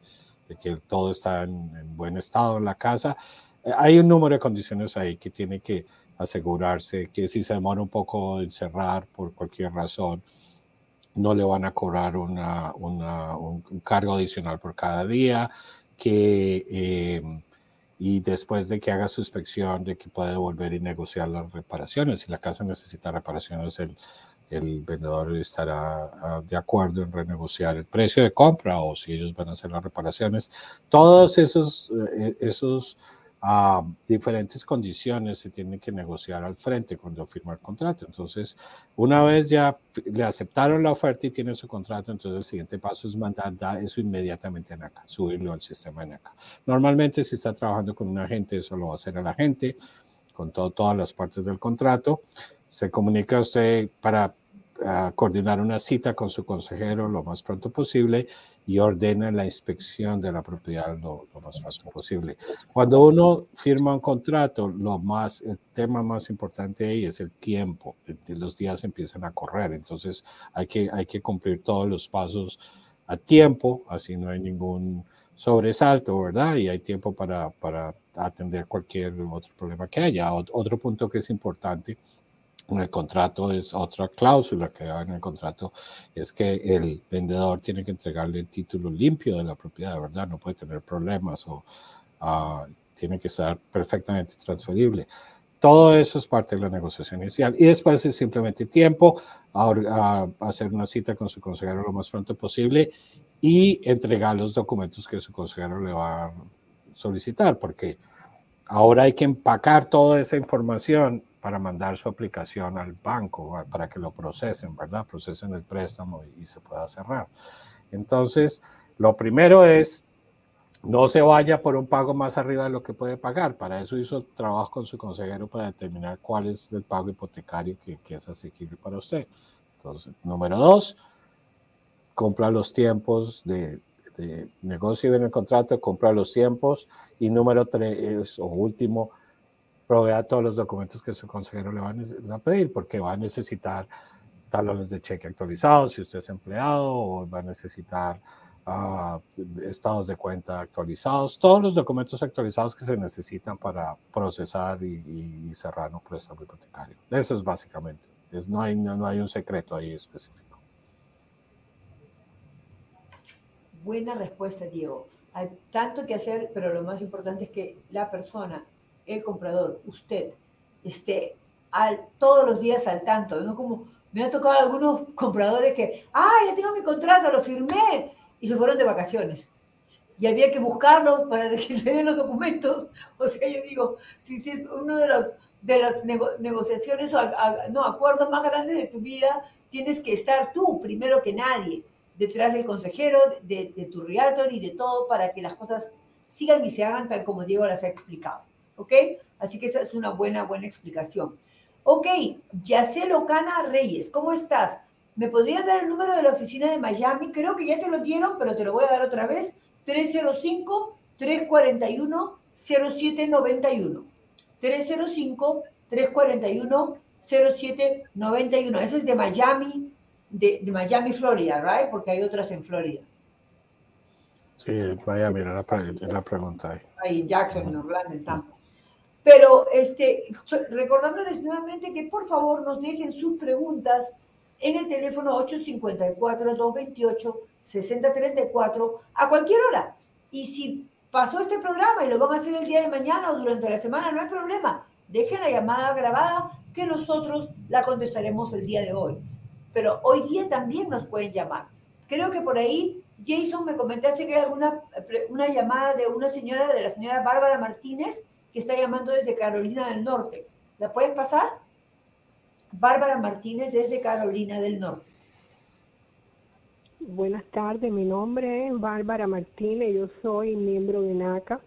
[SPEAKER 2] de que todo está en, en buen estado en la casa. Eh, hay un número de condiciones ahí que tiene que asegurarse que si se demora un poco en cerrar por cualquier razón, no le van a cobrar una, una, un cargo adicional por cada día, que, em, y después de que haga su inspección, de que puede volver y negociar las reparaciones. Si la casa necesita reparaciones, el, el vendedor estará ah, de acuerdo en renegociar el precio de compra o si ellos van a hacer las reparaciones. Todos esos, eh, esos a diferentes condiciones se tienen que negociar al frente cuando firma el contrato. Entonces, una vez ya le aceptaron la oferta y tiene su contrato, entonces el siguiente paso es mandar eso inmediatamente a NACA, subirlo al sistema de NACA. Normalmente, si está trabajando con un agente, eso lo va a hacer el agente con todas las partes del contrato. Se comunica usted para ah, coordinar una cita con su consejero lo más pronto posible y ordena la inspección de la propiedad lo, más pronto posible. Cuando uno firma un contrato, lo más, el tema más importante ahí es el tiempo. Los días empiezan a correr, entonces hay que, hay que cumplir todos los pasos a tiempo, así no hay ningún sobresalto, ¿verdad? Y hay tiempo para, para atender cualquier otro problema que haya. Otro punto que es importante en el contrato es otra cláusula que va en el contrato, es que el vendedor tiene que entregarle el título limpio de la propiedad, ¿verdad? No puede tener problemas o ah, tiene que estar perfectamente transferible. Todo eso es parte de la negociación inicial. Y después es simplemente tiempo a, hacer una cita con su consejero lo más pronto posible y entregar los documentos que su consejero le va a solicitar, porque ahora hay que empacar toda esa información para mandar su aplicación al banco, para que lo procesen, ¿verdad? Procesen el préstamo y, se pueda cerrar. Entonces, lo primero es, no se vaya por un pago más arriba de lo que puede pagar. Para eso hizo trabajo con su consejero para determinar cuál es el pago hipotecario que, que es asequible para usted. Entonces, número dos, cumpla los tiempos de, de negocio en el contrato, compra los tiempos. Y número tres, o último, provea todos los documentos que su consejero le va a, pedir, porque va a necesitar talones de cheque actualizados si usted es empleado, o va a necesitar ah, estados de cuenta actualizados, todos los documentos actualizados que se necesitan para procesar y, cerrar un préstamo hipotecario. Eso es básicamente. Es, no, hay, no, hay un secreto ahí específico.
[SPEAKER 1] Buena respuesta, Diego. Hay tanto que hacer, pero lo más importante es que la persona el comprador, usted, esté al, todos los días al tanto. ¿no? Como me ha tocado algunos compradores que, ah, ya tengo mi contrato, lo firmé, y se fueron de vacaciones. Y había que buscarlo para que le den los documentos. O sea, yo digo, si, si es uno de los de las negociaciones o no, acuerdos más grandes de tu vida, tienes que estar tú primero que nadie, detrás del consejero, de, de tu realtor y de todo para que las cosas sigan y se hagan tal como Diego las ha explicado. ¿Ok? Así que esa es una buena, buena explicación. Ok, Yacelo Cana Reyes, ¿cómo estás? ¿Me podrías dar el número de la oficina de Miami? Creo que ya te lo dieron, pero te lo voy a dar otra vez. 305-341-0791. 305-341-0791. Ese es de Miami, de, de, Miami, Florida, ¿right? Porque hay otras en Florida.
[SPEAKER 2] Sí, Miami era la, la pregunta ahí.
[SPEAKER 1] Ahí Jackson, en Orlando, en Tampa. Pero este, recordándoles nuevamente que por favor nos dejen sus preguntas en el teléfono 854-228-6034 a cualquier hora. Y si pasó este programa y lo van a hacer el día de mañana o durante la semana, no hay problema. Dejen la llamada grabada que nosotros la contestaremos el día de hoy. Pero hoy día también nos pueden llamar. Creo que por ahí Jason me comentaste que hay alguna una llamada de una señora, de la señora Bárbara Martínez, que está llamando desde Carolina del Norte. ¿La puedes pasar? Bárbara Martínez desde Carolina del Norte.
[SPEAKER 13] Buenas tardes, mi nombre es Bárbara Martínez, yo soy miembro de NACA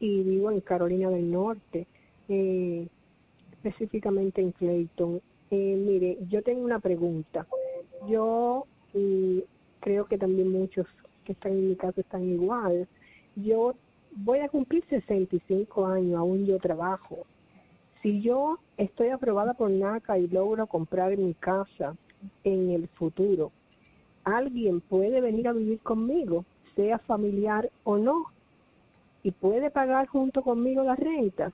[SPEAKER 13] y vivo en Carolina del Norte, eh, específicamente en Clayton. Eh, mire, yo tengo una pregunta. Yo y creo que también muchos que están en mi casa están igual. Yo voy a cumplir 65 años, aún yo trabajo. Si yo estoy aprobada por NACA y logro comprar mi casa en el futuro, ¿alguien puede venir a vivir conmigo, sea familiar o no? ¿Y puede pagar junto conmigo la renta?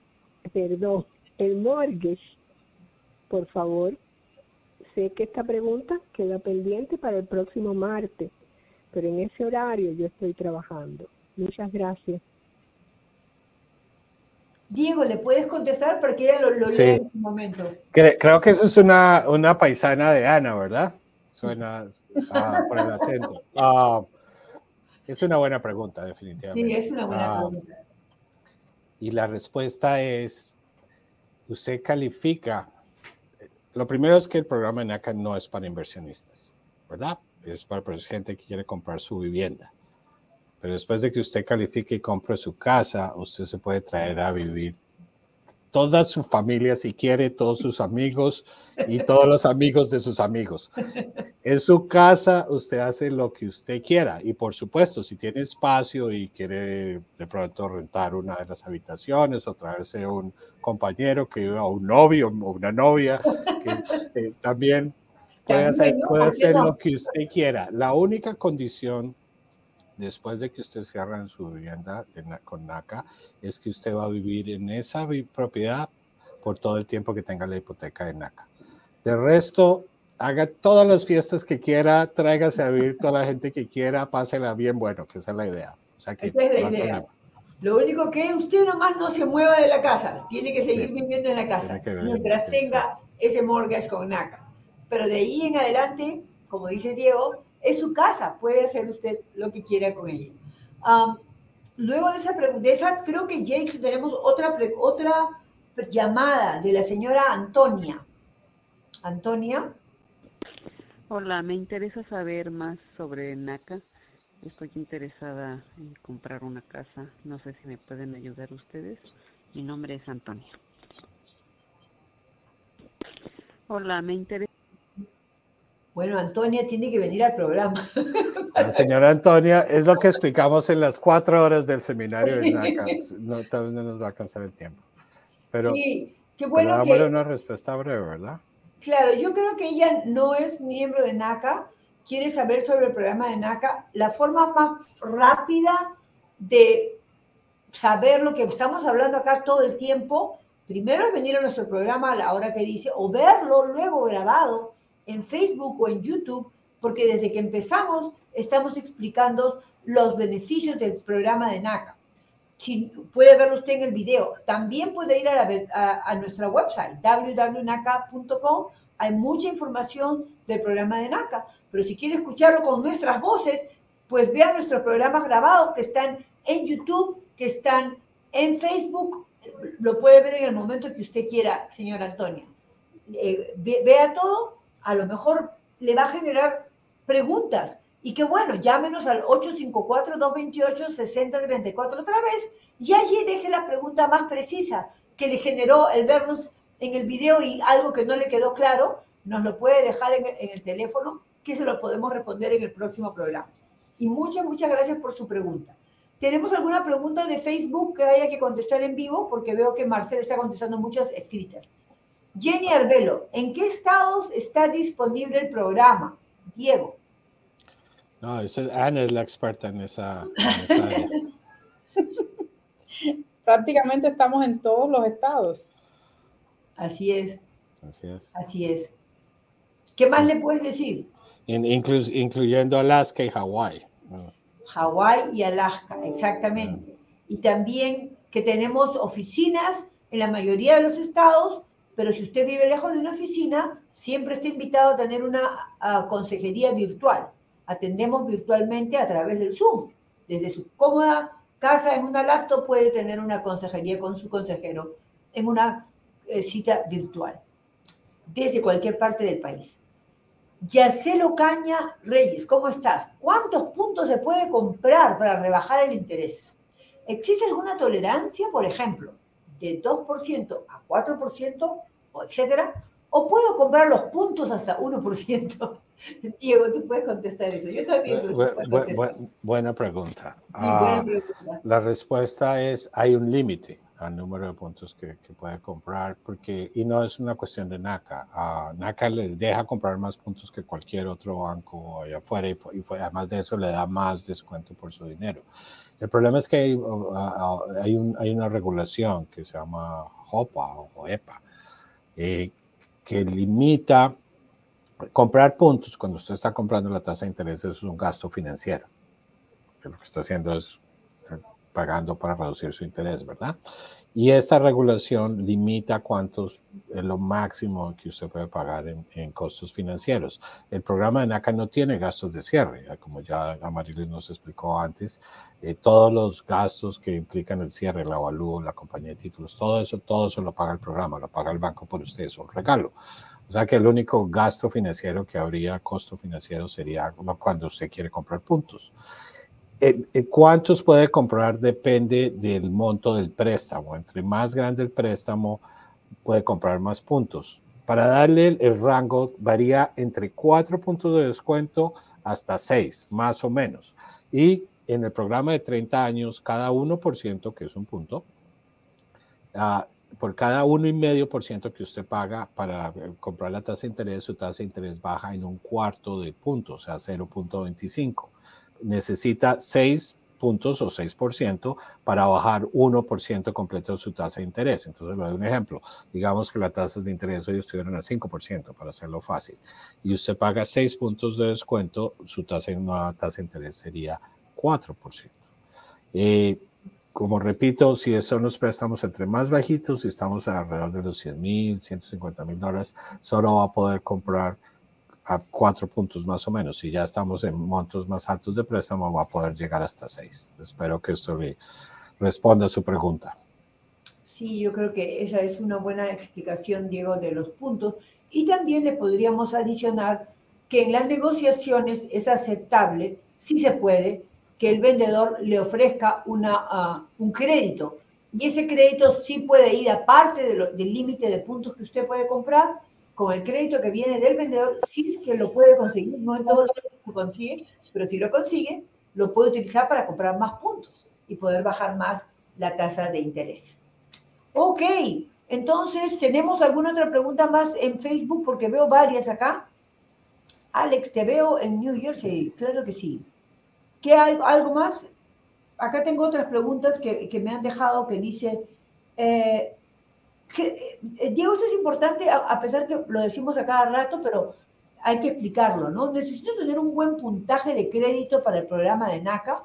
[SPEAKER 13] Perdón, el mortgage. Por favor, sé que esta pregunta queda pendiente para el próximo martes, pero en ese horario yo estoy trabajando. Muchas gracias.
[SPEAKER 1] Diego, ¿le puedes contestar? Porque ella lo, lo
[SPEAKER 2] Sí.
[SPEAKER 1] en este momento.
[SPEAKER 2] Cre- creo que eso es una, una paisana de Ana, ¿verdad? Suena ah, por el acento. Ah, es una buena pregunta, definitivamente.
[SPEAKER 1] Sí, es una buena
[SPEAKER 2] Ah,
[SPEAKER 1] pregunta.
[SPEAKER 2] Y la respuesta es, usted califica, lo primero es que el programa NACA no es para inversionistas, ¿verdad? Es para para gente que quiere comprar su vivienda. Pero después de que usted califique y compre su casa, usted se puede traer a vivir toda su familia si quiere, todos sus amigos y todos los amigos de sus amigos. En su casa usted hace lo que usted quiera y por supuesto, si tiene espacio y quiere de pronto rentar una de las habitaciones o traerse un compañero que o un novio o una novia, que eh, también puede hacer, puede
[SPEAKER 1] ¿Por qué
[SPEAKER 2] hacer lo que usted quiera. La única condición después de que usted cierra en su vivienda de con NACA, es que usted va a vivir en esa propiedad por todo el tiempo que tenga la hipoteca de NACA. De resto, haga todas las fiestas que quiera, tráigase a vivir toda la gente que quiera, pásela bien, bueno, que esa es la idea. O sea que
[SPEAKER 1] Esa es la idea.
[SPEAKER 2] problema.
[SPEAKER 1] Lo único que usted nomás no se mueva de la casa, tiene que seguir viviendo en la casa
[SPEAKER 2] Tiene que vivir,
[SPEAKER 1] mientras
[SPEAKER 2] sí,
[SPEAKER 1] tenga ese mortgage con NACA. Pero de ahí en adelante, como dice Diego, es su casa, puede hacer usted lo que quiera con ella. Luego de esa pregunta, esa, creo que Jake tenemos otra, otra llamada de la señora Antonia. Antonia,
[SPEAKER 14] Hola, me interesa saber más sobre NACA. Estoy interesada en comprar una casa. No sé si me pueden ayudar ustedes. Mi nombre es Antonia. Hola, me interesa.
[SPEAKER 1] Bueno, Antonia tiene que venir al programa.
[SPEAKER 2] La señora Antonia, es lo que explicamos en las cuatro horas del seminario de NACA. No, tal vez no nos va a alcanzar el tiempo. Pero,
[SPEAKER 1] sí, qué bueno que...
[SPEAKER 2] una respuesta breve, ¿verdad?
[SPEAKER 1] Claro, yo creo que ella no es miembro de NACA, quiere saber sobre el programa de NACA. La forma más rápida de saber lo que estamos hablando acá todo el tiempo, primero es venir a nuestro programa a la hora que dice, o verlo luego grabado en Facebook o en YouTube, porque desde que empezamos estamos explicando los beneficios del programa de NACA. Si puede verlo usted en el video. También puede ir a, la a- a nuestra website, www.naca.com. Hay mucha información del programa de NACA. Pero si quiere escucharlo con nuestras voces, pues vea nuestros programas grabados que están en YouTube, que están en Facebook. Lo puede ver en el momento que usted quiera, señora Antonia. Eh, ve- vea todo, a lo mejor le va a generar preguntas. Y que bueno, llámenos al 854-228-6034 otra vez y allí deje la pregunta más precisa que le generó el vernos en el video y algo que no le quedó claro, nos lo puede dejar en, en el teléfono que se lo podemos responder en el próximo programa. Y muchas, muchas gracias por su pregunta. ¿Tenemos alguna pregunta de Facebook que haya que contestar en vivo? Porque veo que Marcel está contestando muchas escritas. Jenny Arbelo, ¿en qué estados está disponible el programa? Diego.
[SPEAKER 2] No, esa- Ana es la experta en esa, en esa área.
[SPEAKER 3] Prácticamente estamos en todos los estados.
[SPEAKER 1] Así es,
[SPEAKER 2] Así es.
[SPEAKER 1] así es. ¿Qué más le puedes decir?
[SPEAKER 2] In- inclu- incluyendo Alaska y Hawái.
[SPEAKER 1] Hawái y Alaska, exactamente. Y también que tenemos oficinas en la mayoría de los estados, pero si usted vive lejos de una oficina, siempre está invitado a tener una consejería virtual. Atendemos virtualmente a través del Zoom. Desde su cómoda casa en una laptop puede tener una consejería con su consejero en una eh, cita virtual, desde cualquier parte del país. Yacelo Caña Reyes, ¿cómo estás? ¿Cuántos puntos se puede comprar para rebajar el interés? ¿Existe alguna tolerancia, por ejemplo, de 2% a 4% o etcétera? ¿O puedo comprar los puntos hasta 1%? Diego, tú puedes contestar eso. Yo también.
[SPEAKER 2] buena, pregunta. Ah, la respuesta es, hay un límite al número de puntos que, puede comprar, porque, y no es una cuestión de NACA. Uh, NACA le deja comprar más puntos que cualquier otro banco allá afuera y, además de eso le da más descuento por su dinero. El problema es que hay, hay, un, hay una regulación que se llama HOPA o EPA, eh, que limita comprar puntos cuando usted está comprando la tasa de interés es un gasto financiero. Que lo que está haciendo es pagando para reducir su interés, ¿verdad? Y esta regulación limita cuántos es lo máximo que usted puede pagar en, costos financieros. El programa de NACA no tiene gastos de cierre, como ya Amarilis nos explicó antes. Eh, todos los gastos que implican el cierre, el avalúo, la compañía de títulos, todo eso, todo eso lo paga el programa, lo paga el banco por usted, es un regalo. O sea que el único gasto financiero que habría, costo financiero, sería cuando usted quiere comprar puntos. Eh, eh, ¿Cuántos puede comprar? Depende del monto del préstamo. Entre más grande el préstamo, puede comprar más puntos. Para darle el, rango, varía entre 4 puntos de descuento hasta 6, más o menos. Y en el programa de 30 años, cada 1%, que es un punto, uh, por cada 1,5% que usted paga para eh, comprar la tasa de interés, su tasa de interés baja en un cuarto de punto, o sea, 0.25 necesita 6 puntos o 6% para bajar 1% completo de su tasa de interés. Entonces, le doy un ejemplo. Digamos que las tasas de interés hoy estuvieran al 5% para hacerlo fácil. Y usted paga 6 puntos de descuento, su tasa, nueva tasa de interés sería 4%. Eh, como repito, si son los préstamos entre más bajitos, si estamos alrededor de los 100 mil, 150 mil dólares, solo va a poder comprar a cuatro puntos más o menos. Si ya estamos en montos más altos de préstamo, va a poder llegar hasta seis. Espero que esto le responda a su pregunta.
[SPEAKER 1] Sí, yo creo que esa es una buena explicación, Diego, de los puntos. Y también le podríamos adicionar que en las negociaciones es aceptable, si se puede, que el vendedor le ofrezca una, uh, un crédito. Y ese crédito sí puede ir aparte del límite de puntos que usted puede comprar con el crédito que viene del vendedor, si es que lo puede conseguir, no en todos los lo consigue, pero si lo consigue, lo puede utilizar para comprar más puntos y poder bajar más la tasa de interés. Ok, entonces, ¿tenemos alguna otra pregunta más en Facebook? Porque veo varias acá. Alex, te veo en New Jersey, claro que sí. ¿Qué algo más? Acá tengo otras preguntas que, que me han dejado que dice, eh, eh, Diego, esto es importante, a, pesar que lo decimos a cada rato, pero hay que explicarlo, ¿no? Necesito tener un buen puntaje de crédito para el programa de NACA,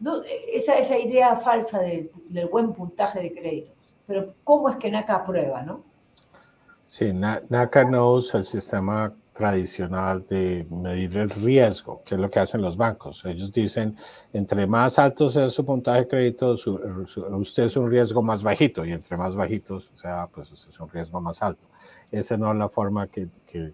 [SPEAKER 1] ¿no? Esa, esa idea falsa del buen puntaje de crédito. Pero ¿cómo es que NACA aprueba, no?
[SPEAKER 2] Sí, NACA no usa el sistema tradicional de medir el riesgo, que es lo que hacen los bancos. Ellos dicen, entre más alto sea su puntaje de crédito, usted es un riesgo más bajito, y entre más bajitos sea, pues es un riesgo más alto. Esa no es la forma que, que,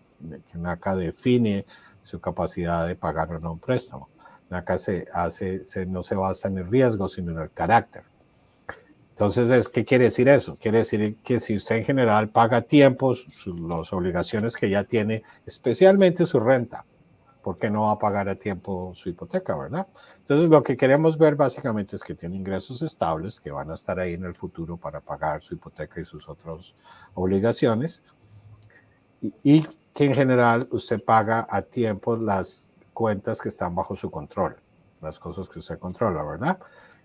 [SPEAKER 2] que NACA define su capacidad de pagar o no un préstamo. NACA se hace, no se basa en el riesgo, sino en el carácter. Entonces, ¿qué quiere decir eso? Quiere decir que si usted en general paga tiempos, las obligaciones que ya tiene, especialmente su renta, ¿por qué no va a pagar a tiempo su hipoteca, verdad? Entonces, lo que queremos ver básicamente es que tiene ingresos estables que van a estar ahí en el futuro para pagar su hipoteca y sus otras obligaciones. Y, y que en general usted paga a tiempo las cuentas que están bajo su control, las cosas que usted controla, ¿verdad?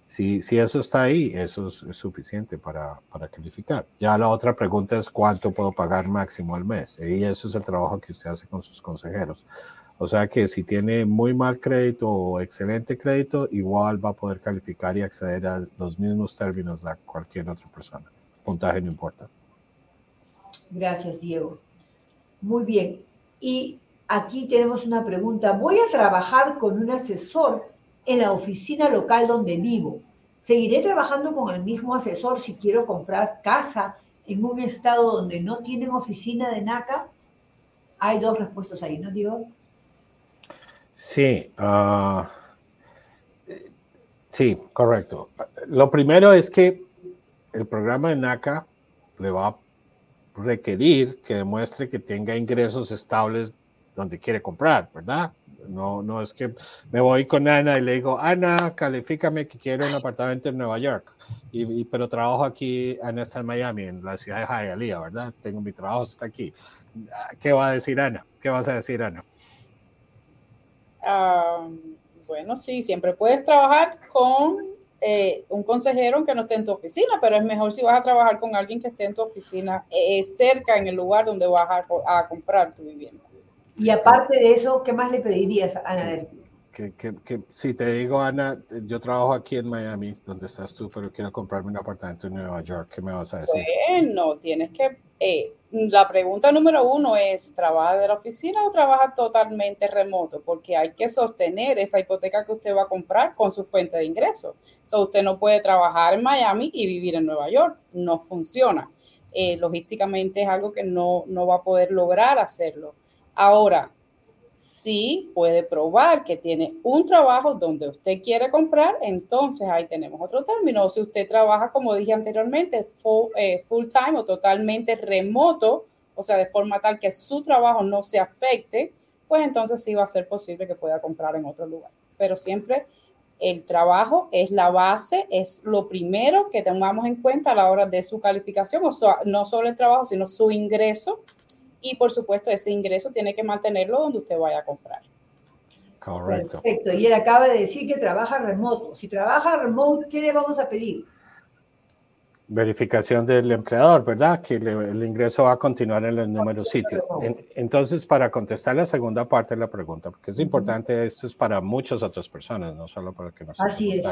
[SPEAKER 2] Si, si eso está ahí, eso es, suficiente para, para, calificar. Ya la otra pregunta es cuánto puedo pagar máximo al mes. Y eso es el trabajo que usted hace con sus consejeros. O sea que si tiene muy mal crédito o excelente crédito, igual va a poder calificar y acceder a los mismos términos de cualquier otra persona. Puntaje no importa.
[SPEAKER 1] Gracias, Diego. Muy bien. Y aquí tenemos una pregunta. Voy a trabajar con un asesor en la oficina local donde vivo. Seguiré trabajando con el mismo asesor si quiero comprar casa en un estado donde no tienen oficina de NACA. Hay dos respuestas ahí, ¿no, Diego?
[SPEAKER 2] Sí, ah, sí, correcto. Lo primero es que el programa de NACA le va requerir que demuestre que tenga ingresos estables donde quiere comprar, ¿verdad? No, no es que me voy con Ana y le digo, Ana, califícame que quiero un apartamento en Nueva York, y, pero trabajo aquí, Ana está en Miami, en la ciudad de Hialeah, ¿verdad? Tengo mi trabajo, está aquí. ¿Qué va a decir Ana? ¿Qué vas a decir, Ana?
[SPEAKER 3] bueno, sí, siempre puedes trabajar con eh, un consejero que no esté en tu oficina, pero es mejor si vas a trabajar con alguien que esté en tu oficina eh, cerca en el lugar donde vas a comprar tu vivienda.
[SPEAKER 1] Y aparte de eso, ¿qué más le pedirías a Ana?
[SPEAKER 2] Que, que, que, si te digo, Ana, yo trabajo aquí en Miami, donde estás tú, pero quiero comprarme un apartamento en Nueva York, ¿qué me vas a decir?
[SPEAKER 3] Bueno, tienes que... Eh, la pregunta número uno es, ¿trabaja de la oficina o trabaja totalmente remoto? Porque hay que sostener esa hipoteca que usted va a comprar con su fuente de ingresos. So, usted no puede trabajar en Miami y vivir en Nueva York. No funciona. Eh, logísticamente es algo que no, no va a poder lograr hacerlo. Ahora, sí puede probar que tiene un trabajo donde usted quiere comprar, entonces ahí tenemos otro término. Si usted trabaja, como dije anteriormente, full, eh, full, time o totalmente remoto, o sea, de forma tal que su trabajo no se afecte, pues entonces sí va a ser posible que pueda comprar en otro lugar. Pero siempre el trabajo es la base, es lo primero que tengamos en cuenta a la hora de su calificación, o sea, no solo el trabajo, sino su ingreso y por supuesto ese ingreso tiene que mantenerlo donde usted vaya a comprar.
[SPEAKER 2] Correcto.
[SPEAKER 1] Perfecto. Y él acaba de decir que trabaja remoto. Si trabaja remoto, ¿qué le vamos a pedir?
[SPEAKER 2] Verificación del empleador, ¿verdad? Que el ingreso va a continuar en el número sitio. entonces, para contestar la segunda parte de la pregunta, porque es importante, esto es para muchas otras personas, no solo para que nos
[SPEAKER 1] Así es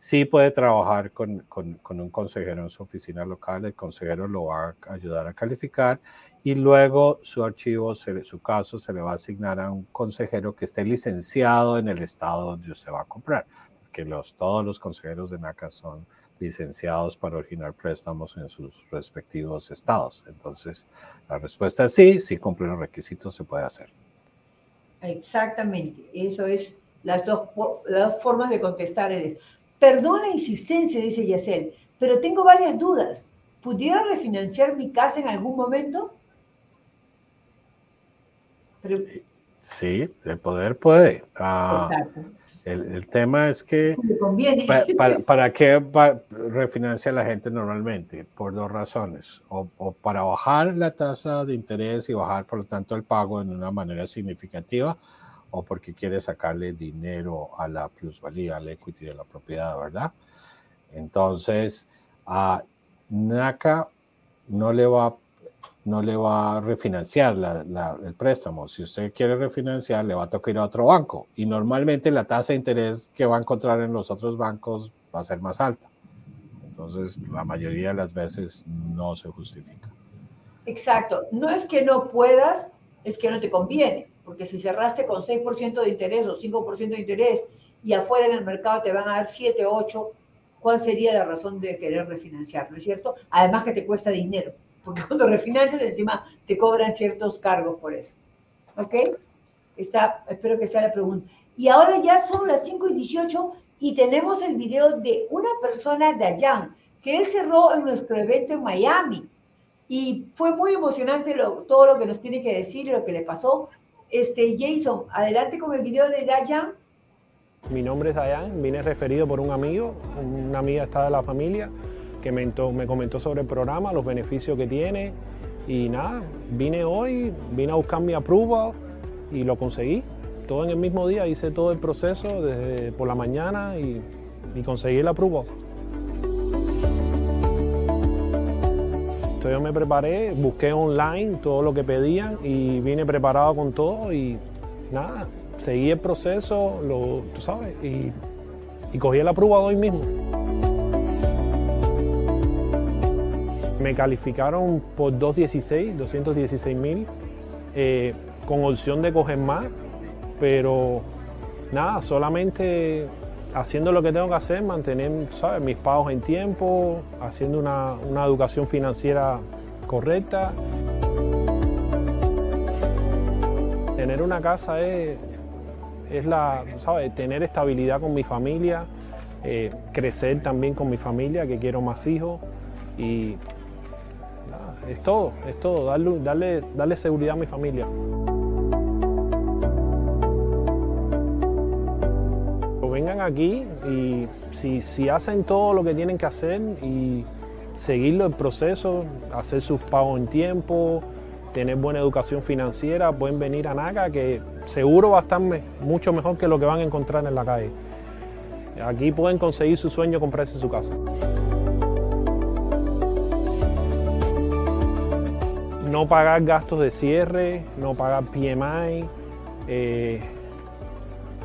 [SPEAKER 2] sí puede trabajar con, con, con, un consejero en su oficina local, el consejero lo va a ayudar a calificar y luego su archivo, su caso se le va a asignar a un consejero que esté licenciado en el estado donde usted va a comprar, porque los, todos los consejeros de NACA son licenciados para originar préstamos en sus respectivos estados. Entonces, la respuesta es sí, si cumple los requisitos se puede hacer.
[SPEAKER 1] Exactamente, eso es las dos, las dos formas de contestar. Es, Perdón la insistencia, dice Yacel, pero tengo varias dudas. ¿Pudiera refinanciar mi casa en algún momento?
[SPEAKER 2] Sí, el poder puede. Ah, el, tema es que para, qué refinancia la gente normalmente? Por dos razones. O, o, para bajar la tasa de interés y bajar, por lo tanto, el pago en una manera significativa, o porque quiere sacarle dinero a la plusvalía, al equity de la propiedad, ¿verdad? Entonces, a NACA no le va, no le va a refinanciar el préstamo. Si usted quiere refinanciar, le va a tocar ir a otro banco. Y normalmente la tasa de interés que va a encontrar en los otros bancos va a ser más alta. Entonces, la mayoría de las veces no se justifica.
[SPEAKER 1] Exacto. No es que no puedas, es que no te conviene porque si cerraste con 6% de interés o 5% de interés y afuera en el mercado te van a dar 7, 8, ¿cuál sería la razón de querer refinanciar? ¿No es cierto? Además que te cuesta dinero, porque cuando refinancias encima te cobran ciertos cargos por eso. ¿Ok? Está, espero que sea la pregunta. Y ahora ya son las 5 y 18 y tenemos el video de una persona de allá, que él cerró en nuestro evento en Miami. Y fue muy emocionante todo lo que nos tiene que decir y lo que le pasó. Este, Jason, adelante con el video de Dayan.
[SPEAKER 15] Mi nombre es Dayan, vine referido por un amigo, una amiga está de la familia, que me, me comentó sobre el programa, los beneficios que tiene. Y nada, vine hoy, vine a buscar mi approval y lo conseguí. Todo en el mismo día, hice todo el proceso desde por la mañana y, y conseguí el approval. Entonces yo me preparé, busqué online todo lo que pedían y vine preparado con todo y nada, seguí el proceso, lo, tú sabes, y, cogí el aprobado hoy mismo. Me calificaron por 216, 216 mil, eh, con opción de coger más, pero nada, solamente haciendo lo que tengo que hacer, mantener ¿sabes? mis pagos en tiempo, haciendo una, una educación financiera correcta. Tener una casa es, es la, ¿sabes? tener estabilidad con mi familia, eh, crecer también con mi familia, que quiero más hijos. Y es todo, es todo, darle, darle, darle seguridad a mi familia. Vengan aquí y si, si hacen todo lo que tienen que hacer y seguirlo el proceso, hacer sus pagos en tiempo, tener buena educación financiera, pueden venir a NACA que seguro va a estar mucho mejor que lo que van a encontrar en la calle. Aquí pueden conseguir su sueño, comprarse su casa. No pagar gastos de cierre, no pagar PMI. Eh,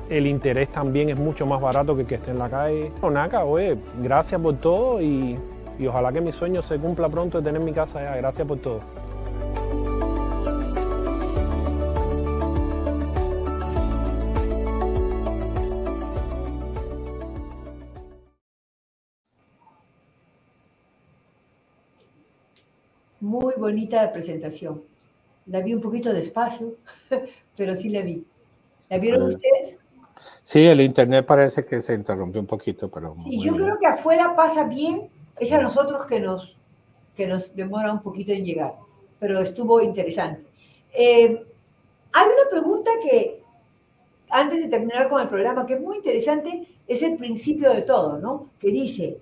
[SPEAKER 15] el interés también es mucho más barato que el que esté en la calle. NACA, oye, gracias por todo y, y ojalá que mi sueño se cumpla pronto de tener mi casa allá. Gracias por todo.
[SPEAKER 1] Muy bonita presentación. La vi un poquito despacio, pero sí la vi. ¿La vieron ustedes?
[SPEAKER 2] Sí, el internet parece que se interrumpió un poquito, pero...
[SPEAKER 1] Sí, yo creo que afuera pasa bien, es a nosotros que nos, que nos demora un poquito en llegar, pero estuvo interesante. Eh, hay una pregunta que, antes de terminar con el programa, que es muy interesante, es el principio de todo, ¿no? Que dice,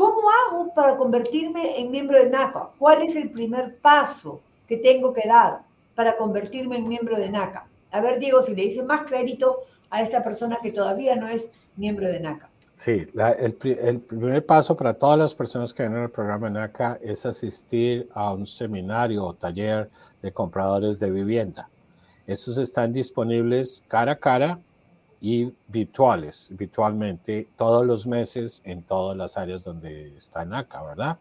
[SPEAKER 1] ¿cómo hago para convertirme en miembro de NACA? ¿Cuál es el primer paso que tengo que dar para convertirme en miembro de NACA? A ver, Diego, si le dice más clarito a esta persona que todavía no es miembro de NACA.
[SPEAKER 2] Sí, el, primer paso para todas las personas que vienen al programa NACA es asistir a un seminario o taller de compradores de vivienda. Estos están disponibles cara a cara y virtuales, virtualmente todos los meses en todas las áreas donde está NACA, ¿verdad?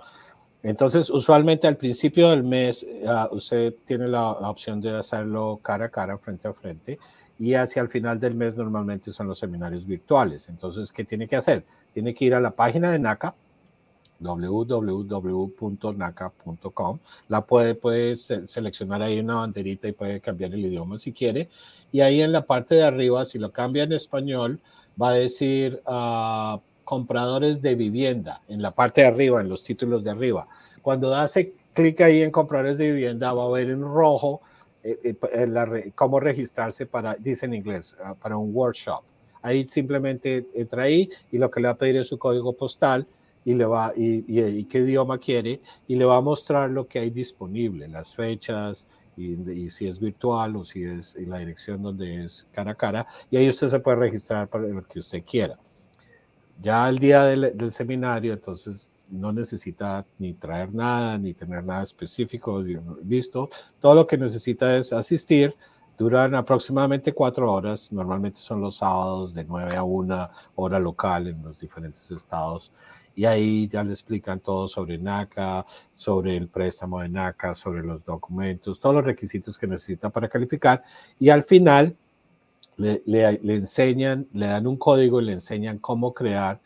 [SPEAKER 2] Entonces, usualmente al principio del mes, ah, usted tiene la, la opción de hacerlo cara a cara, frente a frente y hacia el final del mes normalmente son los seminarios virtuales. Entonces, ¿qué tiene que hacer? Tiene que ir a la página de NACA, www.naca.com. La puede, puede seleccionar ahí una banderita y puede cambiar el idioma si quiere. Y ahí en la parte de arriba, si lo cambia en español, va a decir uh, compradores de vivienda, en la parte de arriba, en los títulos de arriba. Cuando hace clic ahí en compradores de vivienda, va a ver en rojo eh, eh, cómo registrarse para, dice en inglés, ah, para un workshop. Ahí simplemente entra ahí y lo que le va a pedir es su código postal y le va y, y, qué idioma quiere y le va a mostrar lo que hay disponible, las fechas y, si es virtual o si es la dirección donde es cara a cara y ahí usted se puede registrar para lo que usted quiera. Ya el día del, del seminario, entonces no necesita ni traer nada, ni tener nada específico listo. Todo lo que necesita es asistir. Duran aproximadamente cuatro horas. Normalmente son los sábados de 9 a 1 hora local en los diferentes estados. Y ahí ya le explican todo sobre NACA, sobre el préstamo de NACA, sobre los documentos, todos los requisitos que necesita para calificar. Y al final le, enseñan, le dan un código y le enseñan cómo crear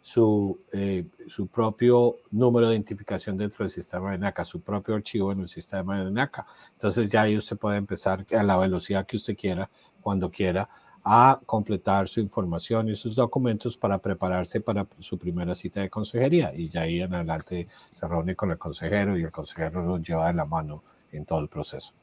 [SPEAKER 2] su, eh, su propio número de identificación dentro del sistema de NACA, su propio archivo en el sistema de NACA. Entonces ya ahí usted puede empezar a la velocidad que usted quiera, cuando quiera, a completar su información y sus documentos para prepararse para su primera cita de consejería. Y ya ahí en adelante se reúne con el consejero y el consejero lo lleva de la mano en todo el proceso.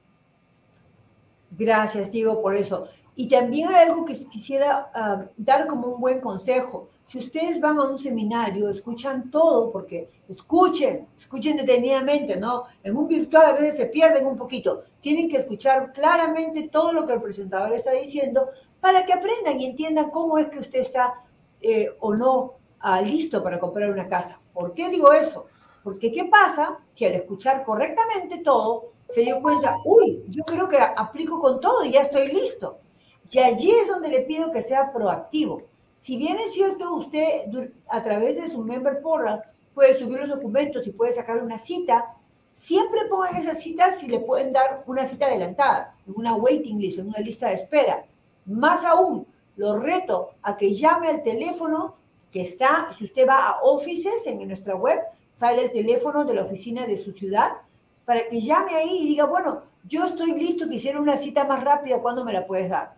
[SPEAKER 1] Gracias, Diego, por eso. Y también hay algo que quisiera ah, dar como un buen consejo. Si ustedes van a un seminario, escuchan todo, porque escuchen, escuchen detenidamente, ¿no? En un virtual a veces se pierden un poquito. Tienen que escuchar claramente todo lo que el presentador está diciendo para que aprendan y entiendan cómo es que usted está eh, o no ah, listo para comprar una casa. ¿Por qué digo eso? Porque ¿qué pasa si al escuchar correctamente todo se dio cuenta, uy, yo creo que aplico con todo y ya estoy listo? Y allí es donde le pido que sea proactivo. Si bien es cierto, usted a través de su member portal puede subir los documentos y puede sacar una cita, siempre pongan esa cita si le pueden dar una cita adelantada, en una waiting list, en una lista de espera. Más aún, lo reto a que llame al teléfono que está, si usted va a Offices en nuestra web, sale el teléfono de la oficina de su ciudad, para que llame ahí y diga, bueno, yo estoy listo, quisiera una cita más rápida, ¿cuándo me la puedes dar?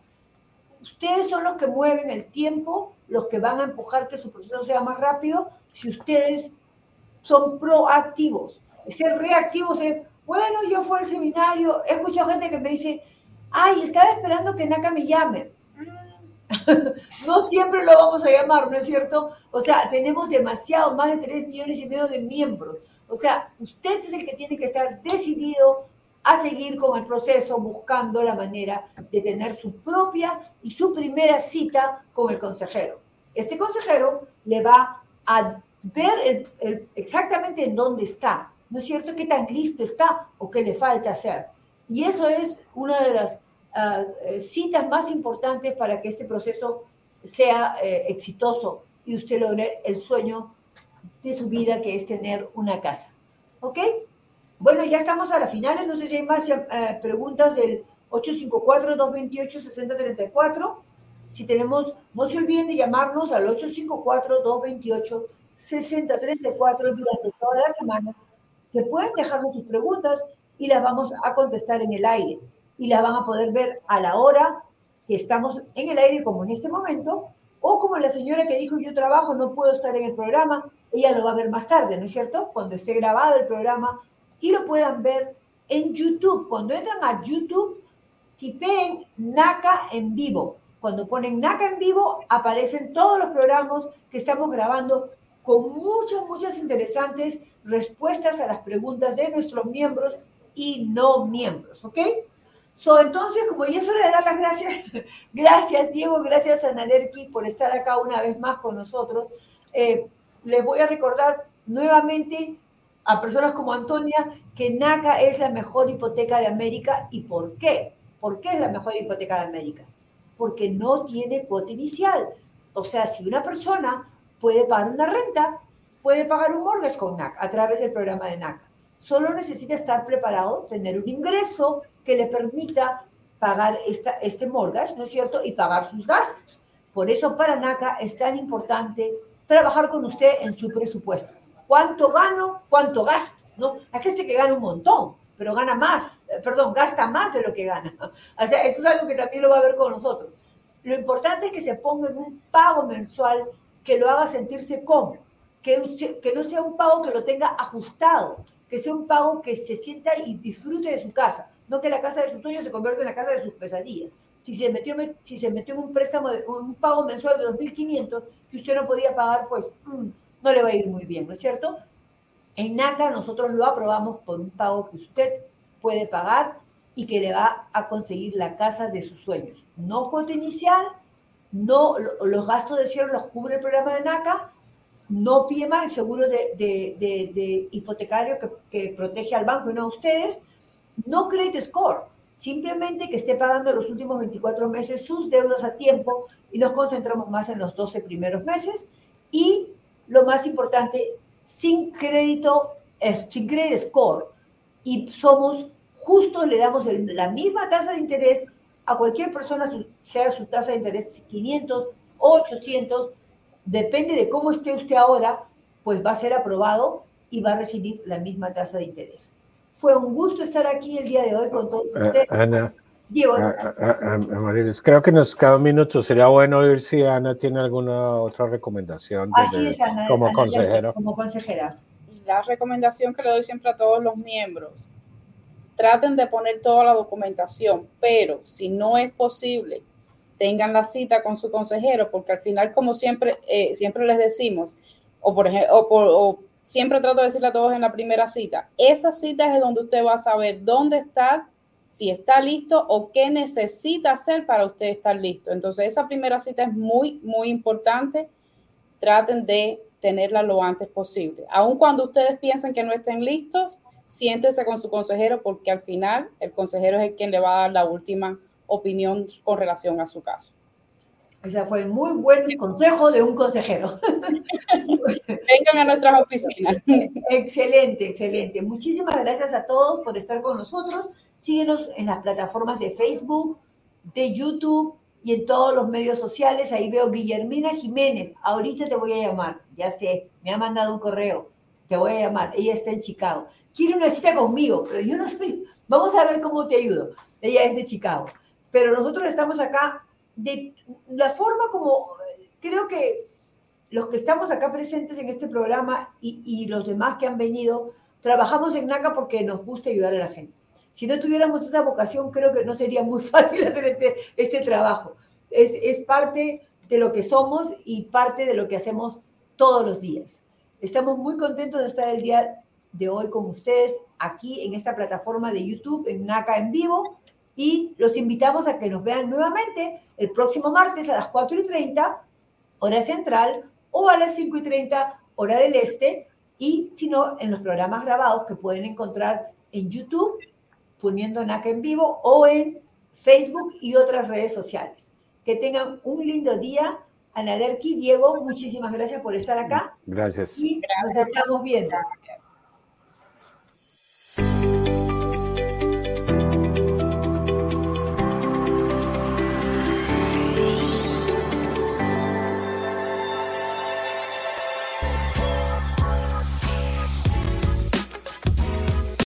[SPEAKER 1] Ustedes son los que mueven el tiempo, los que van a empujar que su proceso sea más rápido si ustedes son proactivos. Ser reactivos es, Bueno, yo fui al seminario, he escuchado gente que me dice, ay, estaba esperando que NACA me llame. no siempre lo vamos a llamar, ¿no es cierto? O sea, tenemos demasiado, más de 3 millones y medio de miembros. O sea, usted es el que tiene que estar decidido a seguir con el proceso, buscando la manera de tener su propia y su primera cita con el consejero. Este consejero le va a ver exactamente en dónde está, ¿no es cierto? ¿Qué tan listo está o qué le falta hacer? Y eso es una de las ah, eh, citas más importantes para que este proceso sea eh, exitoso y usted logre el sueño de su vida, que es tener una casa. ¿Ok? Bueno, ya estamos a la final. No sé si hay más eh, preguntas del 854-228-6034. Si tenemos, no se olviden de llamarnos al 854-228-6034 durante toda la semana, que pueden dejarnos sus preguntas y las vamos a contestar en el aire. Y las van a poder ver a la hora que estamos en el aire, como en este momento, o como la señora que dijo, yo trabajo, no puedo estar en el programa, ella lo va a ver más tarde, ¿no es cierto? Cuando esté grabado el programa y lo puedan ver en YouTube. Cuando entran a YouTube, tipeen NACA en vivo. Cuando ponen NACA en vivo, aparecen todos los programas que estamos grabando con muchas, muchas interesantes respuestas a las preguntas de nuestros miembros y no miembros, ¿ok? So, entonces, como ya es hora de dar las gracias, gracias Diego, gracias a Nalerki por estar acá una vez más con nosotros. Eh, les voy a recordar nuevamente a personas como Antonia que NACA es la mejor hipoteca de América. ¿Y por qué? ¿Por qué es la mejor hipoteca de América? Porque no tiene cuota inicial. O sea, si una persona puede pagar una renta, puede pagar un mortgage con NACA a través del programa de NACA. Solo necesita estar preparado, tener un ingreso que le permita pagar esta, este mortgage, ¿no es cierto? Y pagar sus gastos. Por eso para NACA es tan importante trabajar con usted en su presupuesto. ¿Cuánto gano? ¿Cuánto gasto? ¿No? Hay gente que gana un montón, pero gana más, eh, perdón, gasta más de lo que gana. O sea, eso es algo que también lo va a ver con nosotros. Lo importante es que se ponga en un pago mensual que lo haga sentirse cómodo, que, que no sea un pago que lo tenga ajustado, que sea un pago que se sienta y disfrute de su casa, no que la casa de sus sueños se convierta en la casa de sus pesadillas. Si se metió, si se metió en un préstamo, de, un pago mensual de 2.500 que usted no podía pagar, pues mm, no le va a ir muy bien, ¿no es cierto? En NACA nosotros lo aprobamos por un pago que usted puede pagar y que le va a conseguir la casa de sus sueños. No cuota inicial, no los gastos de cierre los cubre el programa de NACA, no PIEMA, el seguro de, de, hipotecario que, que, protege al banco y no a ustedes, no credit score, simplemente que esté pagando los últimos 24 meses sus deudas a tiempo y nos concentramos más en los 12 primeros meses y lo más importante, sin crédito, sin credit score y somos justo le damos la misma tasa de interés a cualquier persona, sea su tasa de interés 500 o 800, depende de cómo esté usted ahora, pues va a ser aprobado y va a recibir la misma tasa de interés. Fue un gusto estar aquí el día de hoy con todos ustedes.
[SPEAKER 2] Ana, creo que nos cada un minuto. Sería bueno oír si Ana tiene alguna otra recomendación como consejero.
[SPEAKER 1] Como consejera.
[SPEAKER 3] La recomendación que le doy siempre a todos los miembros, traten de poner toda la documentación, pero si no es posible, tengan la cita con su consejero, porque al final, como siempre, eh, siempre les decimos, o por ejemplo, o, siempre trato de decirle a todos en la primera cita, esa cita es donde usted va a saber dónde está si está listo o qué necesita hacer para usted estar listo. Entonces, esa primera cita es muy, muy importante. Traten de tenerla lo antes posible. Aun cuando ustedes piensen que no estén listos, siéntense con su consejero porque al final el consejero es el quien le va a dar la última opinión con relación a su caso.
[SPEAKER 1] O sea, fue muy buen consejo de un consejero.
[SPEAKER 3] Vengan a nuestras oficinas.
[SPEAKER 1] Excelente, excelente. Muchísimas gracias a todos por estar con nosotros. Síguenos en las plataformas de Facebook, de YouTube y en todos los medios sociales. Ahí veo Guillermina Jiménez. Ahorita te voy a llamar. Ya sé, me ha mandado un correo. Te voy a llamar. Ella está en Chicago. Quiere una cita conmigo, pero yo no soy. Vamos a ver cómo te ayudo. Ella es de Chicago. Pero nosotros estamos acá de la forma como creo que los que estamos acá presentes en este programa y, y los demás que han venido trabajamos en NACA porque nos gusta ayudar a la gente. Si no tuviéramos esa vocación, creo que no sería muy fácil hacer este, este trabajo. Es, es parte de lo que somos y parte de lo que hacemos todos los días. Estamos muy contentos de estar el día de hoy con ustedes aquí en esta plataforma de YouTube, en NACA en vivo, y los invitamos a que nos vean nuevamente el próximo martes a las 4 y 30, hora central, o a las 5 y 30, hora del este, y si no, en los programas grabados que pueden encontrar en YouTube, poniendo NACA en vivo, o en Facebook y otras redes sociales. Que tengan un lindo día. Anaderki, Diego, muchísimas gracias por estar acá.
[SPEAKER 2] Gracias.
[SPEAKER 1] Y nos estamos viendo.